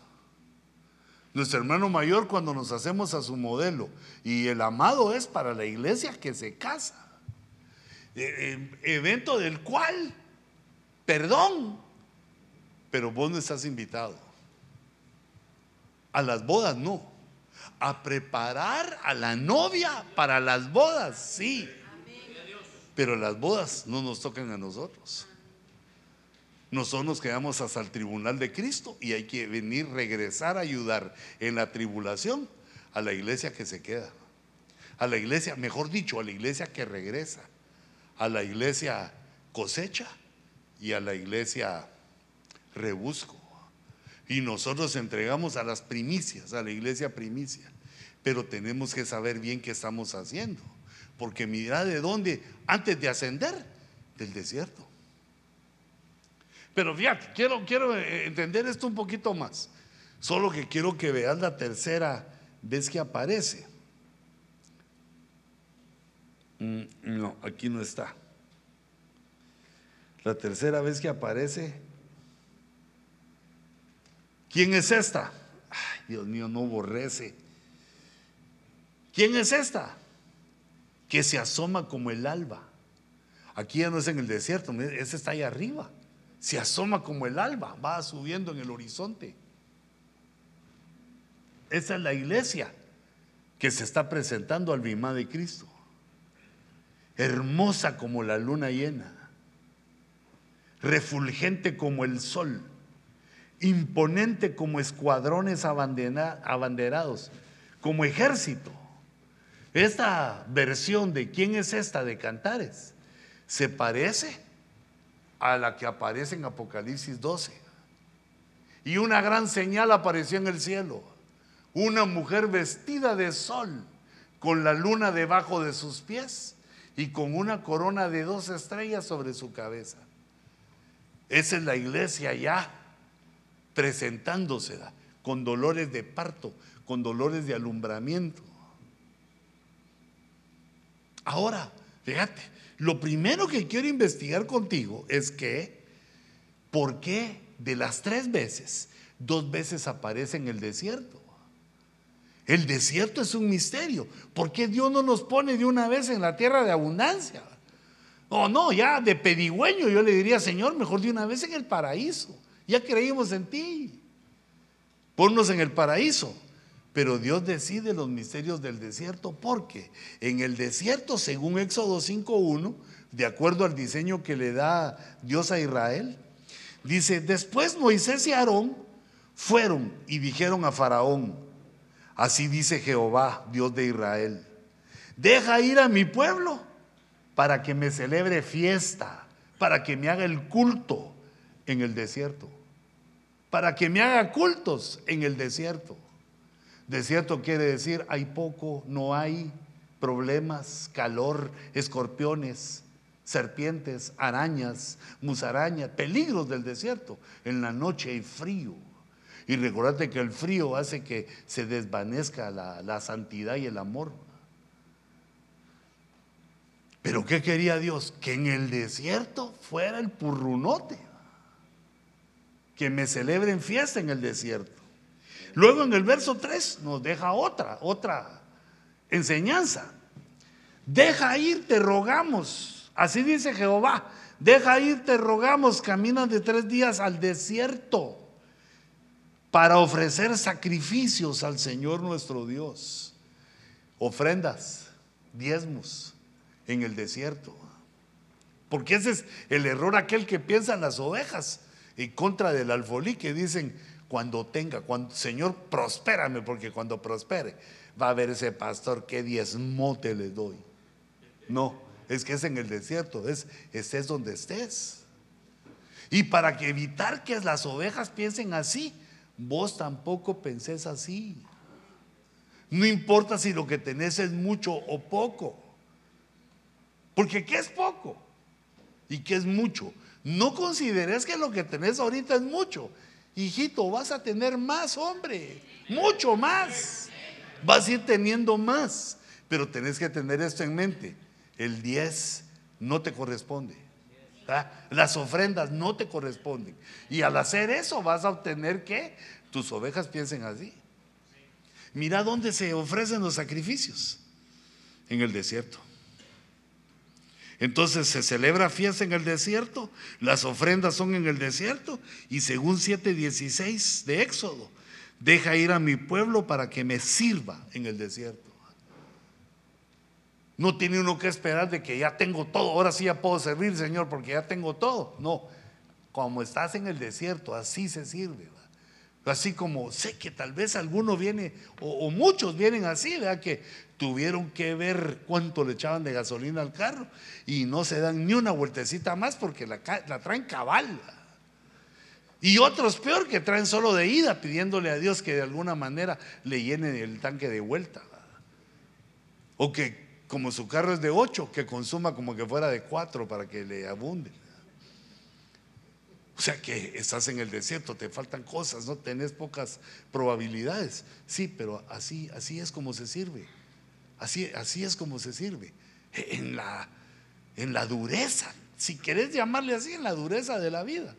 Nuestro hermano mayor cuando nos hacemos a su modelo. Y el amado es para la iglesia que se casa. E, e, evento del cual, perdón, pero vos no estás invitado. A las bodas no. A preparar a la novia para las bodas, sí. Pero las bodas no nos tocan a nosotros. Nosotros nos quedamos hasta el tribunal de Cristo y hay que venir, regresar a ayudar en la tribulación a la iglesia que se queda. A la iglesia, mejor dicho, a la iglesia que regresa. A la iglesia cosecha y a la iglesia rebusco. Y nosotros entregamos a las primicias, a la iglesia primicia. Pero tenemos que saber bien qué estamos haciendo. Porque mira de dónde, antes de ascender, del desierto. Pero fíjate, quiero, quiero eh, entender esto un poquito más. Solo que quiero que veas la tercera vez que aparece. Mm, no, aquí no está. La tercera vez que aparece. ¿Quién es esta? Ay, Dios mío, no borrece. ¿Quién es esta? Que se asoma como el alba. Aquí ya no es en el desierto, ese está ahí arriba se asoma como el alba, va subiendo en el horizonte. Esa es la iglesia que se está presentando al bimá de Cristo. Hermosa como la luna llena, refulgente como el sol, imponente como escuadrones abanderados, como ejército. Esta versión de quién es esta de Cantares se parece a la que aparece en Apocalipsis 12. Y una gran señal apareció en el cielo. Una mujer vestida de sol, con la luna debajo de sus pies y con una corona de dos estrellas sobre su cabeza. Esa es la iglesia ya presentándose con dolores de parto, con dolores de alumbramiento. Ahora, fíjate, lo primero que quiero investigar contigo es que, ¿por qué de las tres veces, dos veces aparece en el desierto? El desierto es un misterio. ¿Por qué Dios no nos pone de una vez en la tierra de abundancia? O no, ya de pedigüeño yo le diría, Señor, mejor de una vez en el paraíso. Ya creímos en ti. Ponnos en el paraíso. Pero Dios decide los misterios del desierto porque en el desierto, según Éxodo 5.1, de acuerdo al diseño que le da Dios a Israel, dice, después Moisés y Aarón fueron y dijeron a Faraón, así dice Jehová, Dios de Israel, deja ir a mi pueblo para que me celebre fiesta, para que me haga el culto en el desierto, para que me haga cultos en el desierto. Desierto quiere decir hay poco, no hay problemas, calor, escorpiones, serpientes, arañas, musarañas, peligros del desierto. En la noche hay frío. Y recordate que el frío hace que se desvanezca la, la santidad y el amor. Pero ¿qué quería Dios? Que en el desierto fuera el purrunote. que me celebren fiesta en el desierto. Luego en el verso 3 nos deja otra, otra enseñanza. Deja ir, te rogamos. Así dice Jehová. Deja ir, te rogamos. Caminan de tres días al desierto para ofrecer sacrificios al Señor nuestro Dios. Ofrendas, diezmos en el desierto. Porque ese es el error aquel que piensan las ovejas en contra del alfolí que dicen cuando tenga, cuando Señor prospérame, porque cuando prospere va a ver ese pastor que diezmote le doy. No, es que es en el desierto, es estés donde estés. Y para que evitar que las ovejas piensen así, vos tampoco pensés así. No importa si lo que tenés es mucho o poco. Porque ¿qué es poco? ¿Y qué es mucho? No consideres que lo que tenés ahorita es mucho. Hijito, vas a tener más, hombre. Mucho más. Vas a ir teniendo más. Pero tenés que tener esto en mente. El 10 no te corresponde. Las ofrendas no te corresponden. Y al hacer eso vas a obtener que tus ovejas piensen así. Mira dónde se ofrecen los sacrificios. En el desierto. Entonces se celebra fiesta en el desierto, las ofrendas son en el desierto y según 7.16 de Éxodo, deja ir a mi pueblo para que me sirva en el desierto. No tiene uno que esperar de que ya tengo todo, ahora sí ya puedo servir, Señor, porque ya tengo todo. No, como estás en el desierto, así se sirve. Así como sé que tal vez alguno viene, o, muchos vienen así, ¿verdad? Que tuvieron que ver cuánto le echaban de gasolina al carro y no se dan ni una vueltecita más porque la, traen cabal. Y otros peor que traen solo de ida pidiéndole a Dios que de alguna manera le llene el tanque de vuelta. O que como su carro es de 8, que consuma como que fuera de 4 para que le abunde. O sea que estás en el desierto, te faltan cosas, no tenés pocas probabilidades. Sí, pero así, así es como se sirve. Así, así es como se sirve. En la, en la dureza, si querés llamarle así, en la dureza de la vida.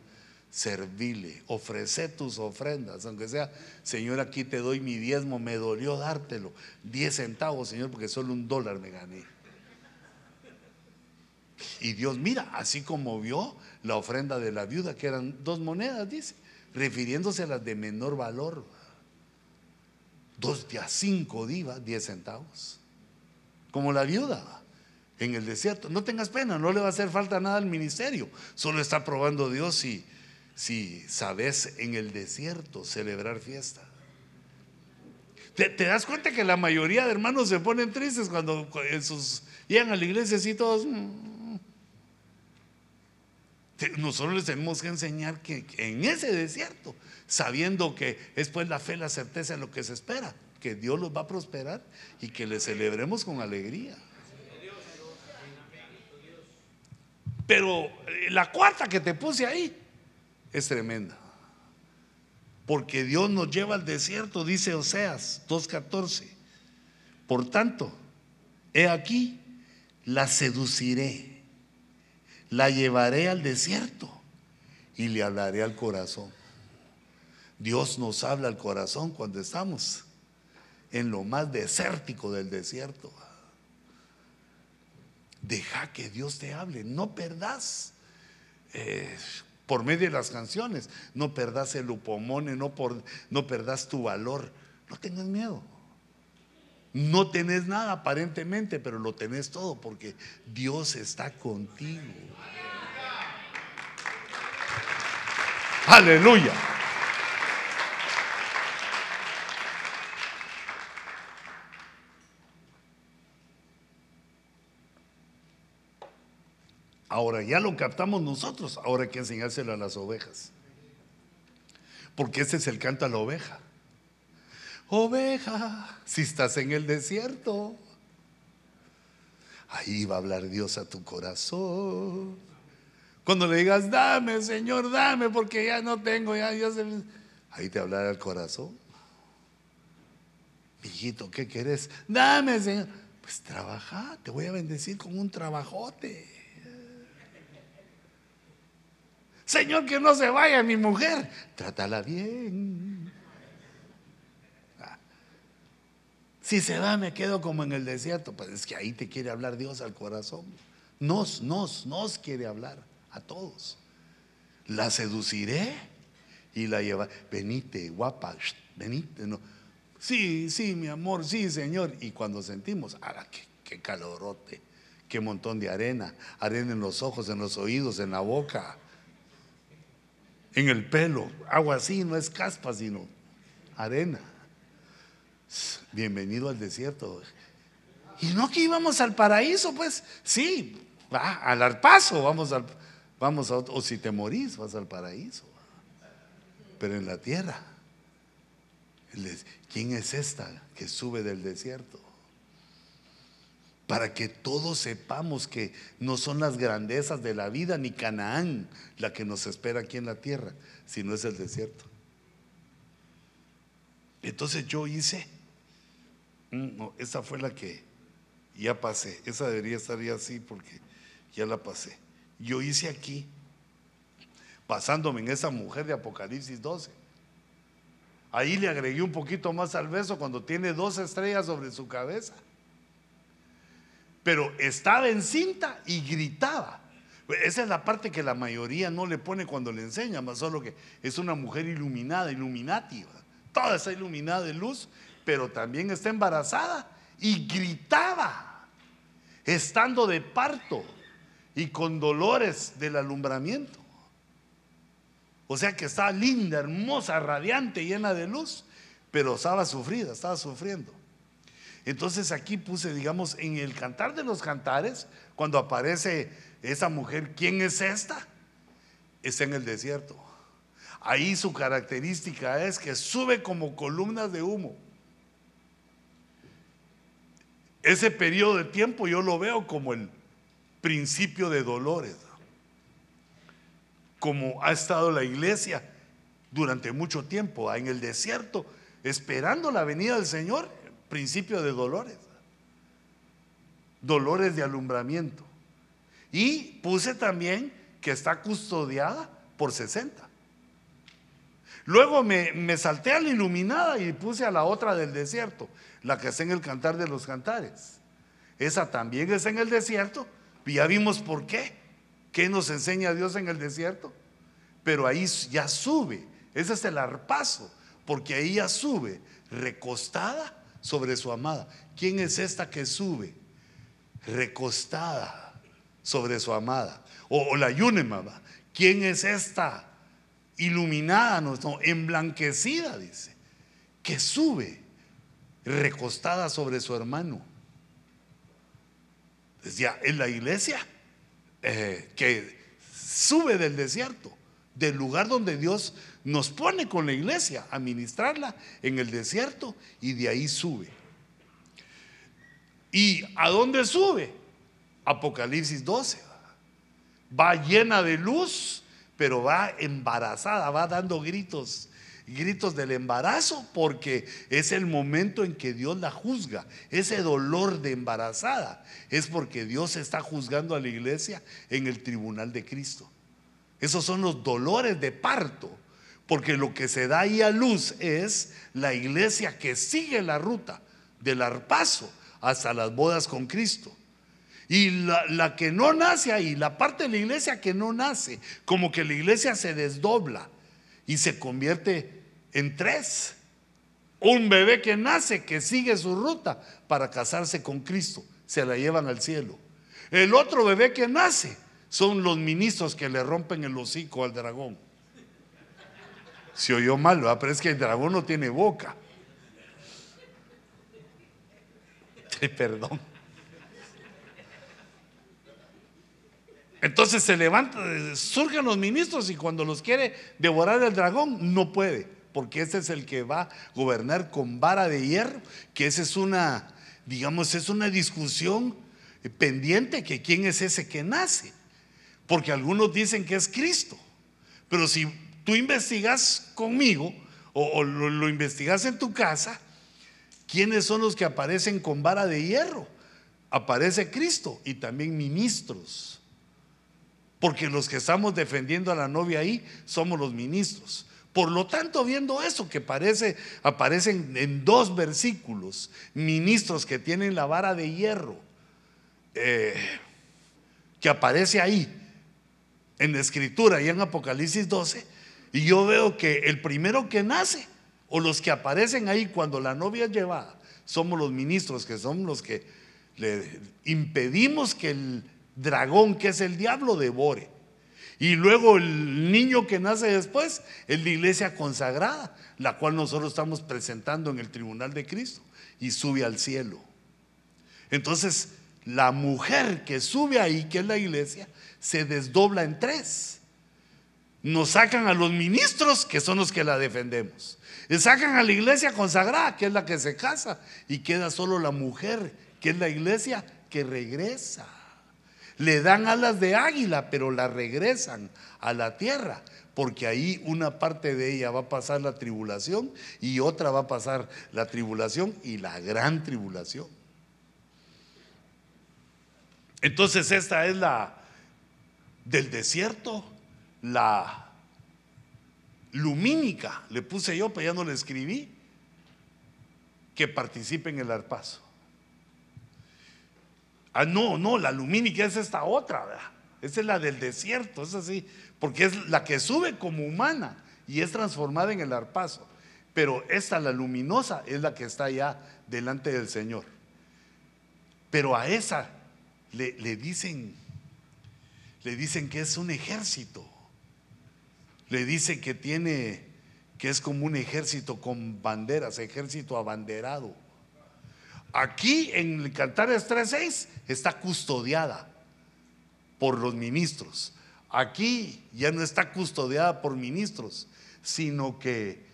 Servile, ofrece tus ofrendas, aunque sea, Señor, aquí te doy mi diezmo, me dolió dártelo. Diez centavos, Señor, porque solo un dólar me gané. Y Dios mira, así como vio la ofrenda de la viuda, que eran dos monedas, dice, refiriéndose a las de menor valor. Dos días, cinco divas, diez centavos. Como la viuda en el desierto. No tengas pena, no le va a hacer falta nada al ministerio. Solo está probando Dios si, si sabes en el desierto celebrar fiesta. ¿Te, das cuenta que la mayoría de hermanos se ponen tristes cuando llegan a la iglesia así todos... Mm, nosotros les tenemos que enseñar que en ese desierto, sabiendo que es pues la fe, la certeza de lo que se espera, que Dios los va a prosperar y que le celebremos con alegría. Pero eh, la cuarta que te puse ahí es tremenda. Porque Dios nos lleva al desierto, dice Oseas 2.14. Por tanto, he aquí, la seduciré la llevaré al desierto y le hablaré al corazón. Dios nos habla al corazón cuando estamos en lo más desértico del desierto. Deja que Dios te hable, no perdas eh, por medio de las canciones, no perdas el upomone, no, por, no perdas tu valor, no tengas miedo. No tenés nada aparentemente, pero lo tenés todo porque Dios está contigo. Aleluya. Ahora ya lo captamos nosotros, ahora hay que enseñárselo a las ovejas. Porque ese es el canto a la oveja. Oveja, si estás en el desierto, ahí va a hablar Dios a tu corazón. Cuando le digas, dame, Señor, dame, porque ya no tengo, ya Dios. Ahí te hablará el corazón. Hijito, ¿qué querés? Dame, Señor. Pues trabaja, te voy a bendecir con un trabajote. Señor, que no se vaya mi mujer. Trátala bien. Ah. Si se va, me quedo como en el desierto. Pues es que ahí te quiere hablar Dios al corazón. Nos, nos, nos quiere hablar a todos. La seduciré y la lleva. Venite, guapa, venite. No. Sí, sí, mi amor, sí, Señor. Y cuando sentimos, ¡ah, qué calorote! ¡Qué montón de arena! Arena en los ojos, en los oídos, en la boca, en el pelo. Agua así, no es caspa, sino arena. Bienvenido al desierto. Y no que íbamos al paraíso, pues sí, va, al arpazo, vamos al, vamos a, o si te morís, vas al paraíso. Pero en la tierra, ¿quién es esta que sube del desierto? Para que todos sepamos que no son las grandezas de la vida ni Canaán la que nos espera aquí en la tierra, sino es el desierto. Entonces yo hice, mm, no, esa fue la que ya pasé, esa debería estar ya así porque ya la pasé. Yo hice aquí, pasándome en esa mujer de Apocalipsis 12. Ahí le agregué un poquito más al beso cuando tiene dos estrellas sobre su cabeza. Pero estaba encinta y gritaba. Esa es la parte que la mayoría no le pone cuando le enseña, más solo que es una mujer iluminada, iluminativa. Toda está iluminada de luz, pero también está embarazada y gritaba, estando de parto y con dolores del alumbramiento. O sea que estaba linda, hermosa, radiante, llena de luz, pero estaba sufrida, estaba sufriendo. Entonces aquí puse, digamos, en el cantar de los cantares, cuando aparece esa mujer, ¿quién es esta? Está en el desierto. Ahí su característica es que sube como columnas de humo. Ese periodo de tiempo yo lo veo como el principio de dolores como ha estado la iglesia durante mucho tiempo en el desierto, esperando la venida del Señor, principio de dolores, dolores de alumbramiento. Y puse también que está custodiada por 60. Luego me, me, salté a la iluminada y puse a la otra del desierto, la que está en el cantar de los cantares. Esa también es en el desierto. Y ya vimos por qué. ¿Qué nos enseña Dios en el desierto? Pero ahí ya sube. Ese es el arpazo, porque ahí ya sube, recostada sobre su amada. ¿Quién es esta que sube? Recostada sobre su amada. O, la yunema, ¿quién es esta? Iluminada, no, emblanquecida, dice, que sube, recostada sobre su hermano. Decía, en la iglesia eh, que sube del desierto, del lugar donde Dios nos pone con la iglesia a ministrarla en el desierto y de ahí sube. ¿Y a dónde sube? Apocalipsis 12. Va llena de luz, pero va embarazada, va dando gritos gritos del embarazo porque es el momento en que Dios la juzga. Ese dolor de embarazada es porque Dios está juzgando a la iglesia en el tribunal de Cristo. Esos son los dolores de parto, porque lo que se da ahí a luz es la iglesia que sigue la ruta del arpazo hasta las bodas con Cristo. Y la, la, que no nace ahí, la parte de la iglesia que no nace, como que la iglesia se desdobla y se convierte en tres. Un bebé que nace, que sigue su ruta para casarse con Cristo, se la llevan al cielo. El otro bebé que nace son los ministros que le rompen el hocico al dragón. Se oyó mal, pero es que el dragón no tiene boca. (laughs) Perdón. Entonces se levanta, surgen los ministros y cuando los quiere devorar el dragón, no puede, porque ese es el que va a gobernar con vara de hierro, que esa es una, digamos, es una discusión pendiente, que quién es ese que nace, porque algunos dicen que es Cristo, pero si tú investigas conmigo o, lo, investigas en tu casa, ¿quiénes son los que aparecen con vara de hierro? Aparece Cristo y también ministros porque los que estamos defendiendo a la novia ahí somos los ministros. Por lo tanto, viendo eso que parece, aparecen en dos versículos, ministros que tienen la vara de hierro, eh, que aparece ahí en la escritura y en Apocalipsis 12, y yo veo que el primero que nace, o los que aparecen ahí cuando la novia es llevada, somos los ministros, que son los que le impedimos que el dragón, que es el diablo, devore. Y luego el niño que nace después es la iglesia consagrada, la cual nosotros estamos presentando en el tribunal de Cristo y sube al cielo. Entonces, la mujer que sube ahí, que es la iglesia, se desdobla en tres. Nos sacan a los ministros, que son los que la defendemos. Y sacan a la iglesia consagrada, que es la que se casa. Y queda solo la mujer, que es la iglesia que regresa. Le dan alas de águila, pero la regresan a la tierra, porque ahí una parte de ella va a pasar la tribulación y otra va a pasar la tribulación y la gran tribulación. Entonces esta es la del desierto, la lumínica, le puse yo, pero ya no le escribí, que participe en el arpazo. Ah, no, no, la lumínica es esta otra, ¿verdad? Esa es la del desierto, es así, porque es la que sube como humana y es transformada en el arpazo. Pero esta, la luminosa, es la que está ya delante del Señor. Pero a esa le, le dicen, le dicen que es un ejército. Le dicen que tiene, que es como un ejército con banderas, ejército abanderado. Aquí en el Cantares 3.6 está custodiada por los ministros. Aquí ya no está custodiada por ministros, sino que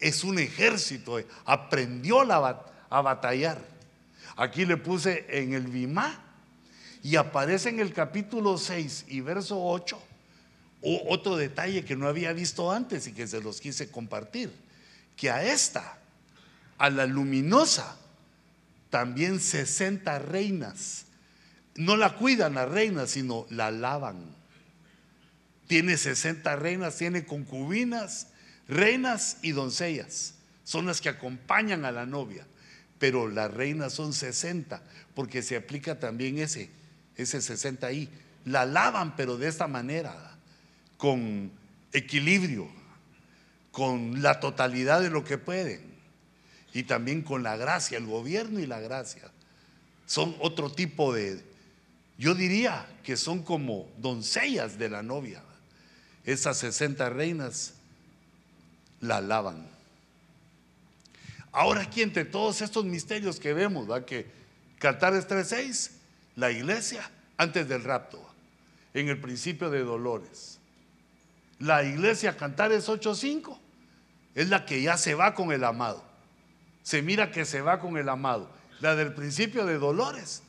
es un ejército, aprendió a batallar. Aquí le puse en el Bimá y aparece en el capítulo 6 y verso 8 otro detalle que no había visto antes y que se los quise compartir, que a esta, a la luminosa, también 60 reinas. No la cuidan las reinas, sino la lavan. Tiene 60 reinas, tiene concubinas, reinas y doncellas. Son las que acompañan a la novia. Pero las reinas son 60, porque se aplica también ese, ese 60 ahí. La lavan, pero de esta manera, con equilibrio, con la totalidad de lo que pueden y también con la gracia, el gobierno y la gracia. Son otro tipo de, yo diría que son como doncellas de la novia. Esas 60 reinas la alaban. Ahora aquí entre todos estos misterios que vemos, ¿va? que Cantares 3.6, la iglesia antes del rapto, en el principio de dolores. La iglesia Cantares 8.5 es la que ya se va con el amado se mira que se va con el amado. La del principio de dolores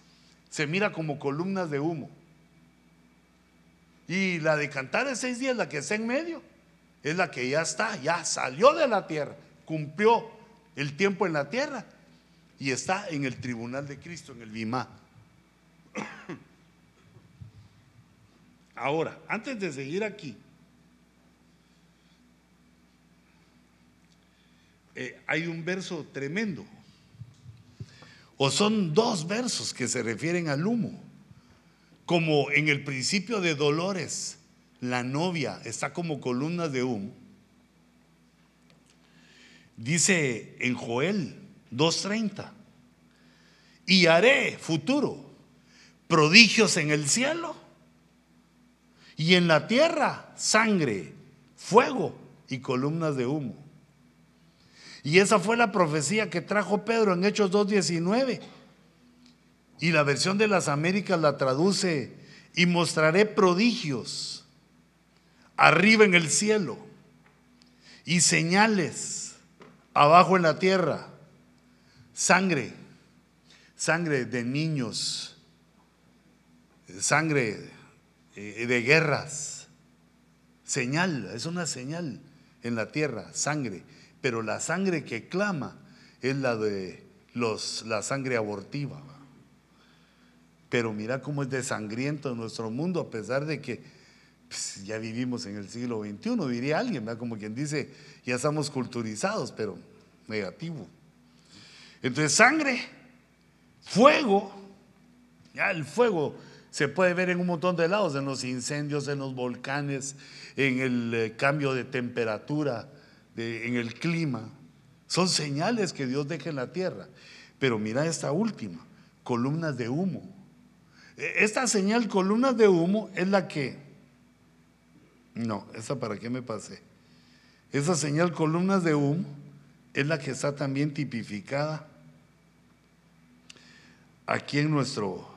se mira como columnas de humo. Y la de cantar en seis días, la que está en medio, es la que ya está, ya salió de la tierra, cumplió el tiempo en la tierra y está en el tribunal de Cristo, en el Bimá. (coughs) Ahora, antes de seguir aquí, Eh, hay un verso tremendo. O son dos versos que se refieren al humo. Como en el principio de Dolores, la novia está como columnas de humo. Dice en Joel 2.30, y haré futuro prodigios en el cielo y en la tierra sangre, fuego y columnas de humo. Y esa fue la profecía que trajo Pedro en Hechos 2.19. Y la versión de las Américas la traduce, y mostraré prodigios arriba en el cielo y señales abajo en la tierra, sangre, sangre de niños, sangre eh, de guerras, señal, es una señal en la tierra, sangre pero la sangre que clama es la de los, la sangre abortiva. Pero mira cómo es desangriento nuestro mundo, a pesar de que pues, ya vivimos en el siglo XXI, diría alguien, como quien dice, ya estamos culturizados, pero negativo. Entonces, sangre, fuego, ya el fuego se puede ver en un montón de lados, en los incendios, en los volcanes, en el eh, cambio de temperatura, en el clima. Son señales que Dios deja en la tierra. Pero mira esta última, columnas de humo. E, esta señal, columnas de humo, es la que... No, esa para qué me pasé. Esa señal, columnas de humo, es la que está también tipificada aquí en nuestro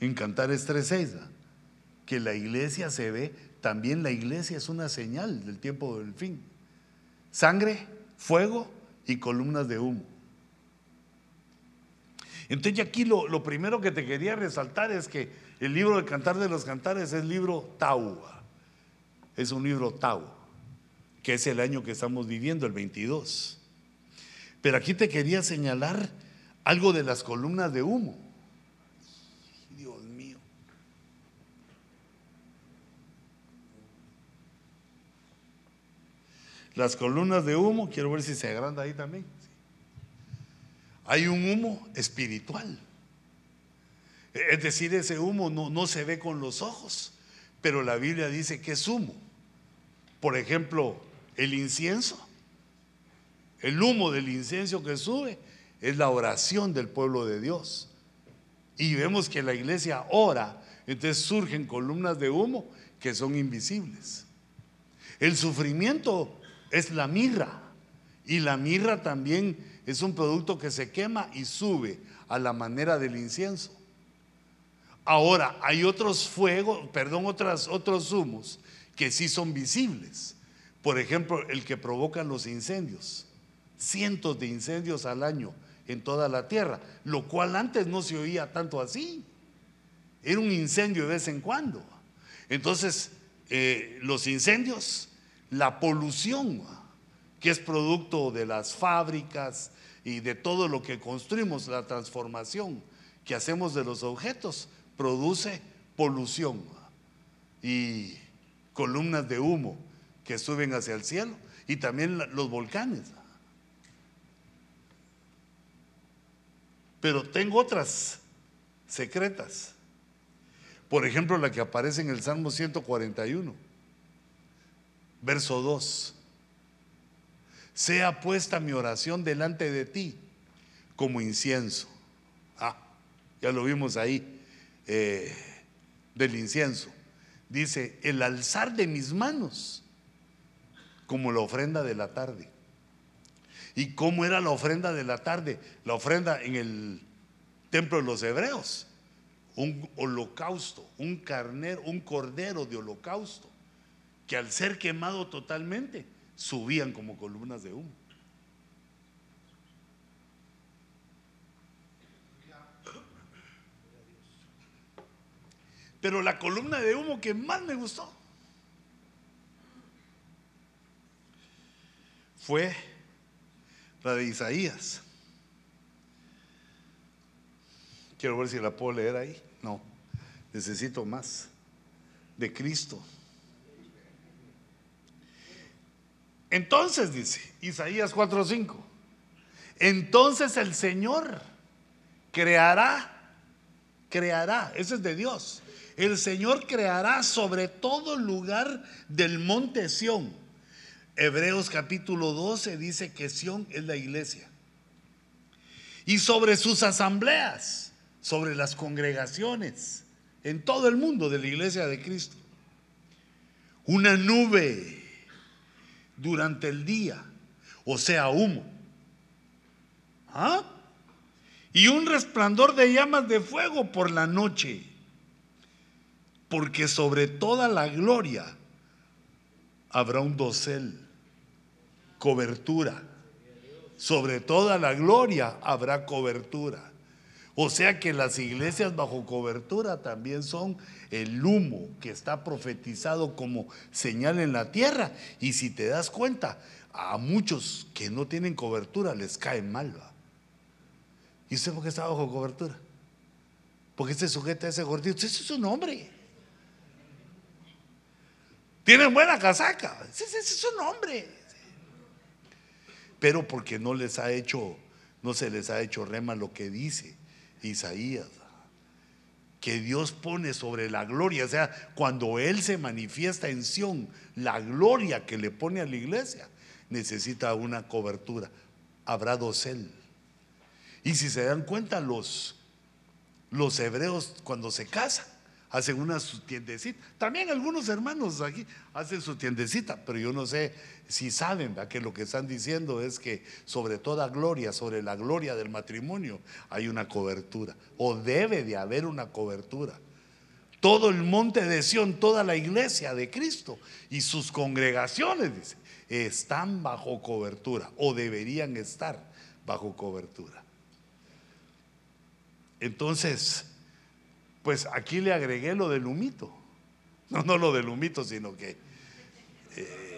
en Cantares 3.6, que la iglesia se ve, también la iglesia es una señal del tiempo del fin. Sangre, fuego y columnas de humo. Entonces aquí lo, lo, primero que te quería resaltar es que el libro de Cantar de los Cantares es libro Tau. Es un libro Tau, que es el año que estamos viviendo, el 22. Pero aquí te quería señalar algo de las columnas de humo. Dios mío. Las columnas de humo, quiero ver si se agranda ahí también. Hay un humo espiritual. Es decir, ese humo no, no se ve con los ojos, pero la Biblia dice que es humo. Por ejemplo, el incienso, el humo del incienso que sube es la oración del pueblo de Dios. Y vemos que la iglesia ora, entonces surgen columnas de humo que son invisibles. El sufrimiento es la mirra y la mirra también es un producto que se quema y sube a la manera del incienso. Ahora, hay otros fuegos, perdón, otras, otros humos que sí son visibles. Por ejemplo, el que provocan los incendios. Cientos de incendios al año en toda la tierra, lo cual antes no se oía tanto así. Era un incendio de vez en cuando. Entonces, eh, los incendios, la polución, que es producto de las fábricas y de todo lo que construimos, la transformación que hacemos de los objetos, produce polución y columnas de humo que suben hacia el cielo y también los volcanes. Pero tengo otras secretas. Por ejemplo, la que aparece en el Salmo 141, verso 2. Sea puesta mi oración delante de ti como incienso. Ah, ya lo vimos ahí, eh, del incienso. Dice, el alzar de mis manos como la ofrenda de la tarde. ¿Y cómo era la ofrenda de la tarde? La ofrenda en el templo de los hebreos. Un holocausto, un carnero, un cordero de holocausto, que al ser quemado totalmente, subían como columnas de humo. Pero la columna de humo que más me gustó fue la de Isaías. Quiero ver si la puedo leer ahí. No, necesito más. De Cristo. Entonces dice Isaías 4:5. Entonces el Señor creará, creará, eso es de Dios. El Señor creará sobre todo lugar del monte Sión Hebreos capítulo 12 dice que Sión es la iglesia. Y sobre sus asambleas, sobre las congregaciones en todo el mundo de la iglesia de Cristo. Una nube durante el día, o sea, humo. ¿Ah? Y un resplandor de llamas de fuego por la noche. Porque sobre toda la gloria habrá un dosel cobertura. Sobre toda la gloria habrá cobertura. O sea que las iglesias bajo cobertura también son el humo que está profetizado como señal en la tierra. Y si te das cuenta, a muchos que no tienen cobertura les cae mal. ¿Y usted por qué está bajo cobertura? Porque este sujeta a ese gordito. Ese es un hombre. Tienen buena casaca. Ese, es su nombre. Pero porque no les ha hecho, no se les ha hecho rema lo que dice Isaías que Dios pone sobre la gloria. O sea, cuando Él se manifiesta en Sión, la gloria que le pone a la iglesia necesita una cobertura. Habrá dosel. Y si se dan cuenta, los, los hebreos cuando se casan, hacen una su tiendecita. También algunos hermanos aquí hacen su tiendecita, pero yo no sé si saben que lo que están diciendo es que sobre toda gloria, sobre la gloria del matrimonio, hay una cobertura, o debe de haber una cobertura. Todo el monte de Sión, toda la iglesia de Cristo y sus congregaciones, dice, están bajo cobertura o deberían estar bajo cobertura. Entonces, pues aquí le agregué lo del humito. No, no lo del humito, sino que... Eh,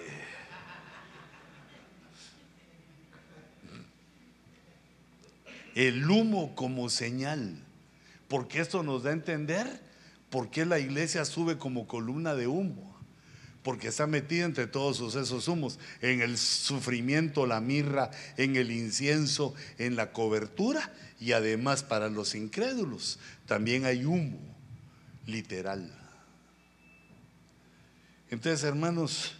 el humo como señal. Porque esto nos da a entender por qué la iglesia sube como columna de humo. Porque está metida entre todos esos humos, en el sufrimiento, la mirra, en el incienso, en la cobertura y además para los incrédulos también hay humo literal. Entonces, hermanos,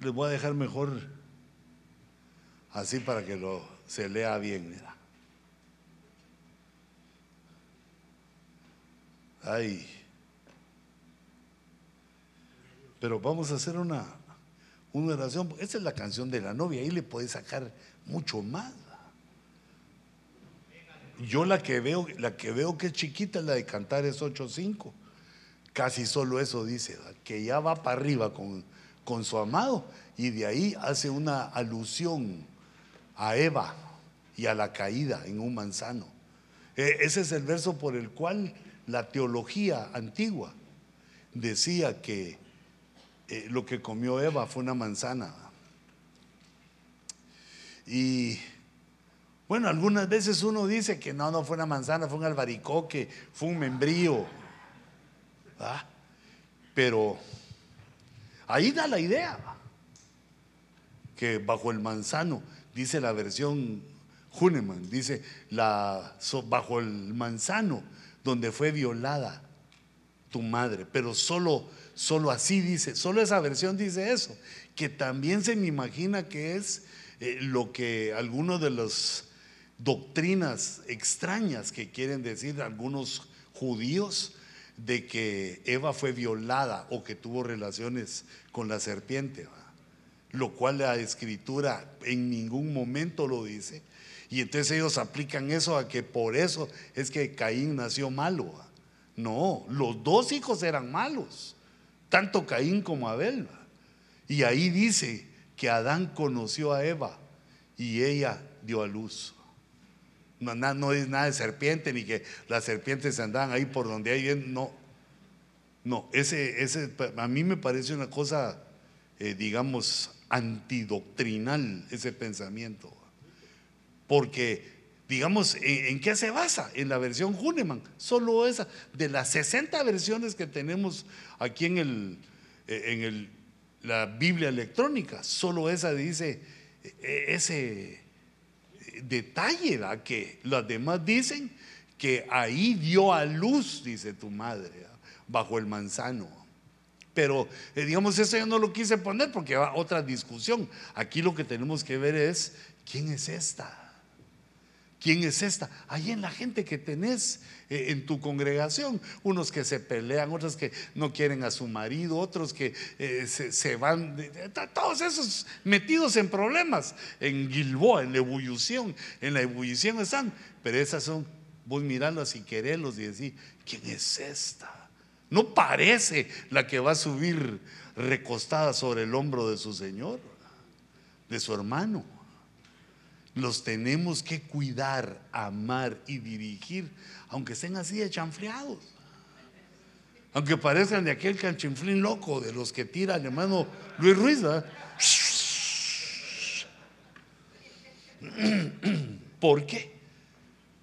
les voy a dejar mejor así para que lo se lea bien. Ay. Pero vamos a hacer una, una oración. Esta es la canción de la novia. Ahí le puede sacar mucho más. Yo la que veo, la que veo que es chiquita, la de cantar es 8.5. Casi solo eso dice, que ya va para arriba con, con su amado y de ahí hace una alusión a Eva y a la caída en un manzano. E, ese es el verso por el cual la teología antigua decía que eh, lo que comió Eva fue una manzana. Y bueno, algunas veces uno dice que no, no fue una manzana, fue un albaricoque, fue un membrío. Pero ahí da la idea que bajo el manzano, dice la versión Huneman, dice la, bajo el manzano donde fue violada tu madre, pero solo, solo así dice, solo esa versión dice eso, que también se me imagina que es eh, lo que algunos de las doctrinas extrañas que quieren decir algunos judíos de que Eva fue violada o que tuvo relaciones con la serpiente, lo cual la escritura en ningún momento lo dice. Y entonces ellos aplican eso a que por eso es que Caín nació malo. No, los dos hijos eran malos, tanto Caín como Abel. Y ahí dice que Adán conoció a Eva y ella dio a luz. No, es nada de serpiente, ni que las serpientes andaban ahí por donde hay no. No, ese, ese a mí me parece una cosa, eh, digamos, antidoctrinal ese pensamiento. Porque, digamos, ¿en, qué se basa? En la versión Huneman, solo esa. De las 60 versiones que tenemos aquí en, el, eh, en el, la Biblia electrónica, solo esa dice e, ese detalle, que las demás dicen que ahí dio a luz, dice tu madre, bajo el manzano. Pero eh, digamos, eso yo no lo quise poner porque va otra discusión. Aquí lo que tenemos que ver es, ¿quién es esta? ¿Quién es esta? Ahí en la gente que tenés eh, en tu congregación, unos que se pelean, otros que no quieren a su marido, otros que eh, se, van, todos esos metidos en problemas, en Gilboa, en la ebullición, en la ebullición están, pero esas son, vos mirarlas y quererlos y decir, ¿quién es esta? No parece la que va a subir recostada sobre el hombro de su Señor, de su hermano los tenemos que cuidar, amar y dirigir, aunque estén así de chanfleados. Aunque parezcan de aquel canchinflín loco de los que tira el hermano Luis Ruiz. (clears throat) ¿Por qué?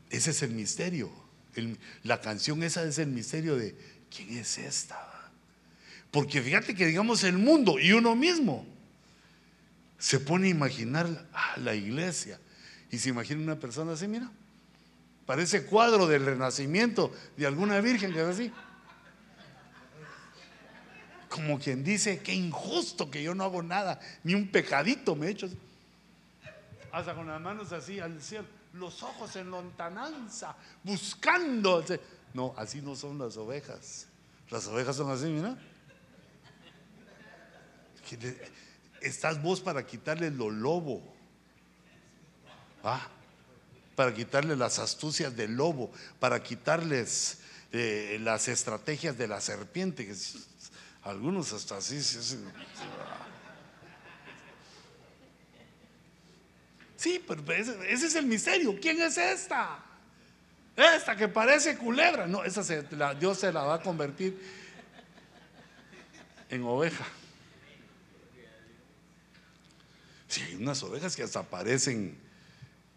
Ese es el misterio. la canción esa es el misterio de ¿quién es esta? Porque fíjate que digamos el mundo y uno mismo se pone a imaginar a la iglesia y se imagina una persona así, mira, parece cuadro del renacimiento de alguna virgen que es así. Como quien dice, qué injusto que yo no hago nada, ni un pecadito me he hecho. Hasta con las manos así al cielo, los ojos en lontananza, buscando. No, así no son las ovejas. Las ovejas son así, mira. Estás vos para quitarle lo lobo. ¿Ah? Para quitarle las astucias del lobo, para quitarles eh, las estrategias de la serpiente. Que algunos hasta así. Sí, pero ese, es el misterio. ¿Quién es esta? Esta que parece culebra. No, esa Dios se la va a convertir en oveja. Sí, hay unas ovejas que hasta parecen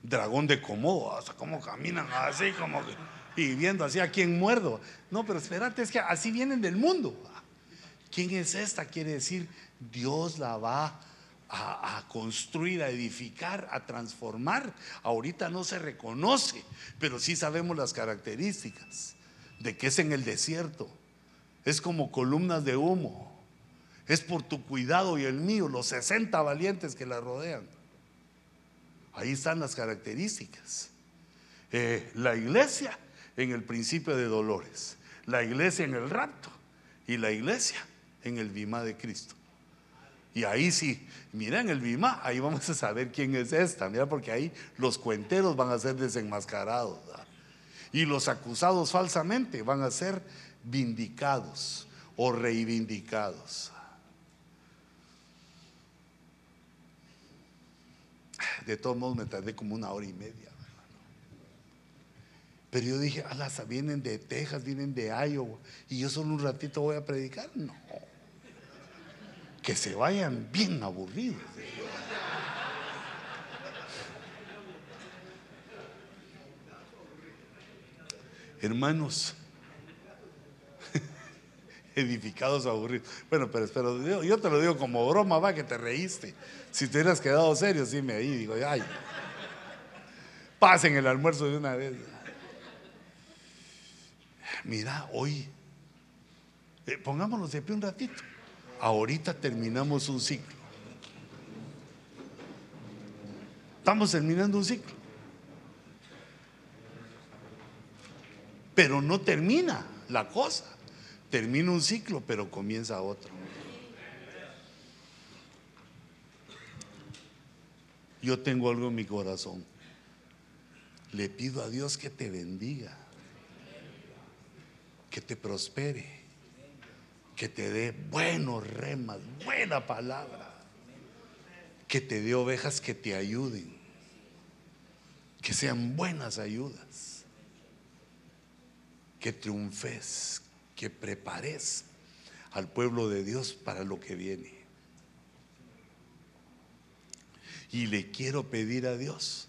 dragón de Komodo, hasta como caminan así, como y viendo así a quién muerdo. No, pero espérate, es que así vienen del mundo. ¿Quién es esta? Quiere decir, Dios la va a, construir, a edificar, a transformar. Ahorita no se reconoce, pero sí sabemos las características de que es en el desierto. Es como columnas de humo. Es por tu cuidado y el mío, los 60 valientes que la rodean. Ahí están las características. Eh, la iglesia en el principio de dolores, la iglesia en el rapto y la iglesia en el bima de Cristo. Y ahí sí, mira en el bima, ahí vamos a saber quién es esta, mira, porque ahí los cuenteros van a ser desenmascarados y los acusados falsamente van a ser vindicados o reivindicados. De todos modos me tardé como una hora y media. Pero yo dije, alas, vienen de Texas, vienen de Iowa, y yo solo un ratito voy a predicar. No que se vayan bien aburridos. Hermanos, edificados aburridos. Bueno, pero, espero yo, te lo digo como broma, va, que te reíste. Si te hubieras quedado serio, sí me ahí, digo, ay, pasen el almuerzo de una vez. Mira, hoy, eh, pongámonos de pie un ratito. Ahorita terminamos un ciclo. Estamos terminando un ciclo. Pero no termina la cosa. Termina un ciclo, pero comienza otro. Yo tengo algo en mi corazón. Le pido a Dios que te bendiga, que te prospere que te dé buenos remas, buena palabra, que te dé ovejas que te ayuden, que sean buenas ayudas, que triunfes, que prepares al pueblo de Dios para lo que viene. Y le quiero pedir a Dios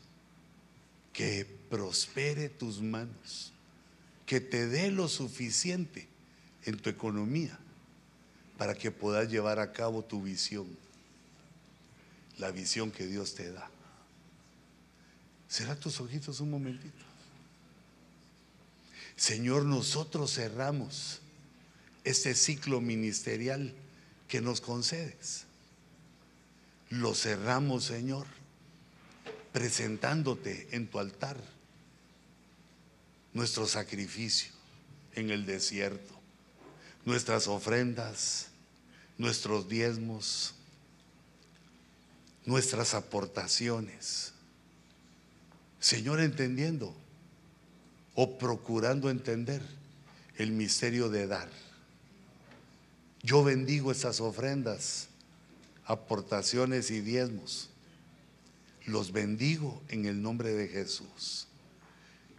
que prospere tus manos, que te dé lo suficiente en tu economía para que puedas llevar a cabo tu visión, la visión que Dios te da. Será tus ojitos un momentito. Señor, nosotros cerramos este ciclo ministerial que nos concedes. Lo cerramos, Señor, presentándote en tu altar nuestro sacrificio en el desierto, nuestras ofrendas, nuestros diezmos, nuestras aportaciones. Señor, entendiendo o procurando entender el misterio de dar. Yo bendigo estas ofrendas, aportaciones y diezmos. Los bendigo en el nombre de Jesús.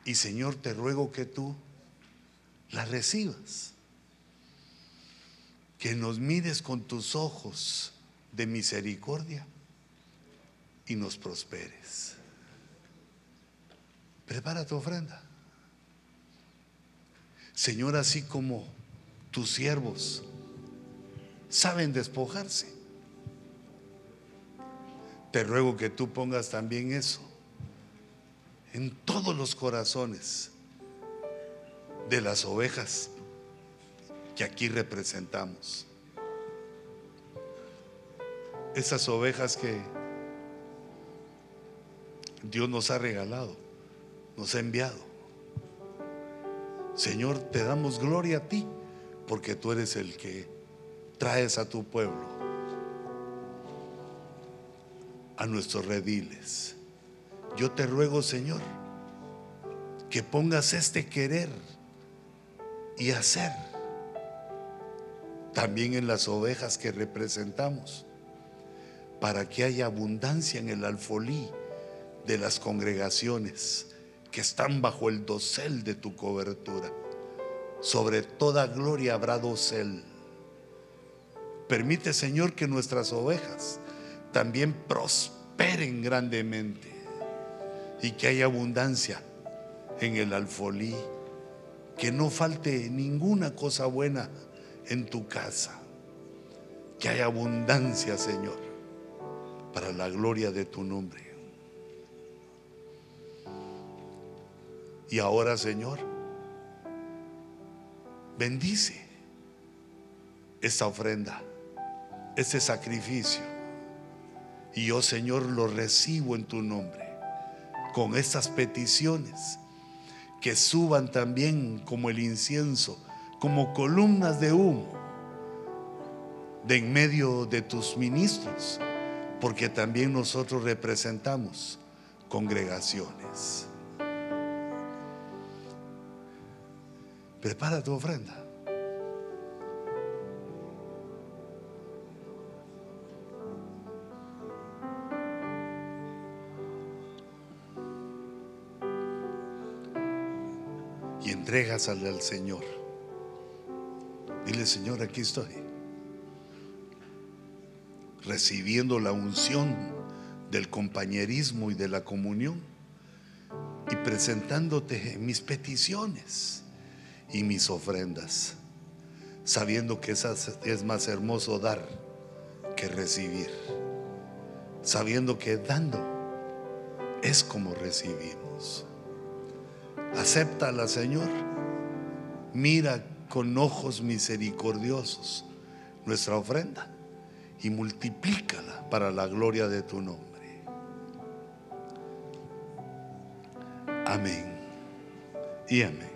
Y Señor, te ruego que tú las recibas que nos mires con tus ojos de misericordia y nos prosperes. Prepara tu ofrenda. Señor, así como tus siervos saben despojarse. Te ruego que tú pongas también eso en todos los corazones de las ovejas que aquí representamos. Esas ovejas que Dios nos ha regalado, nos ha enviado. Señor, te damos gloria a ti porque tú eres el que traes a tu pueblo, a nuestros rediles. Yo te ruego, Señor, que pongas este querer y hacer también en las ovejas que representamos, para que haya abundancia en el alfolí de las congregaciones que están bajo el dosel de tu cobertura. Sobre toda gloria habrá dosel. Permite, Señor, que nuestras ovejas también prosperen grandemente y que haya abundancia en el alfolí, que no falte ninguna cosa buena en tu casa, que haya abundancia, Señor, para la gloria de tu nombre. Y ahora, Señor, bendice esta ofrenda, este sacrificio. Y yo, Señor, lo recibo en tu nombre, con estas peticiones, que suban también como el incienso, como columnas de humo, de en medio de tus ministros, porque también nosotros representamos congregaciones. Prepara tu ofrenda. Y entrégasale al Señor. Dile, Señor, aquí estoy. Recibiendo la unción del compañerismo y de la comunión y presentándote mis peticiones y mis ofrendas, sabiendo que es más hermoso dar que recibir, sabiendo que dando es como recibimos. Acéptala, Señor. Mira con ojos misericordiosos nuestra ofrenda y multiplícala para la gloria de tu nombre. Amén y amén.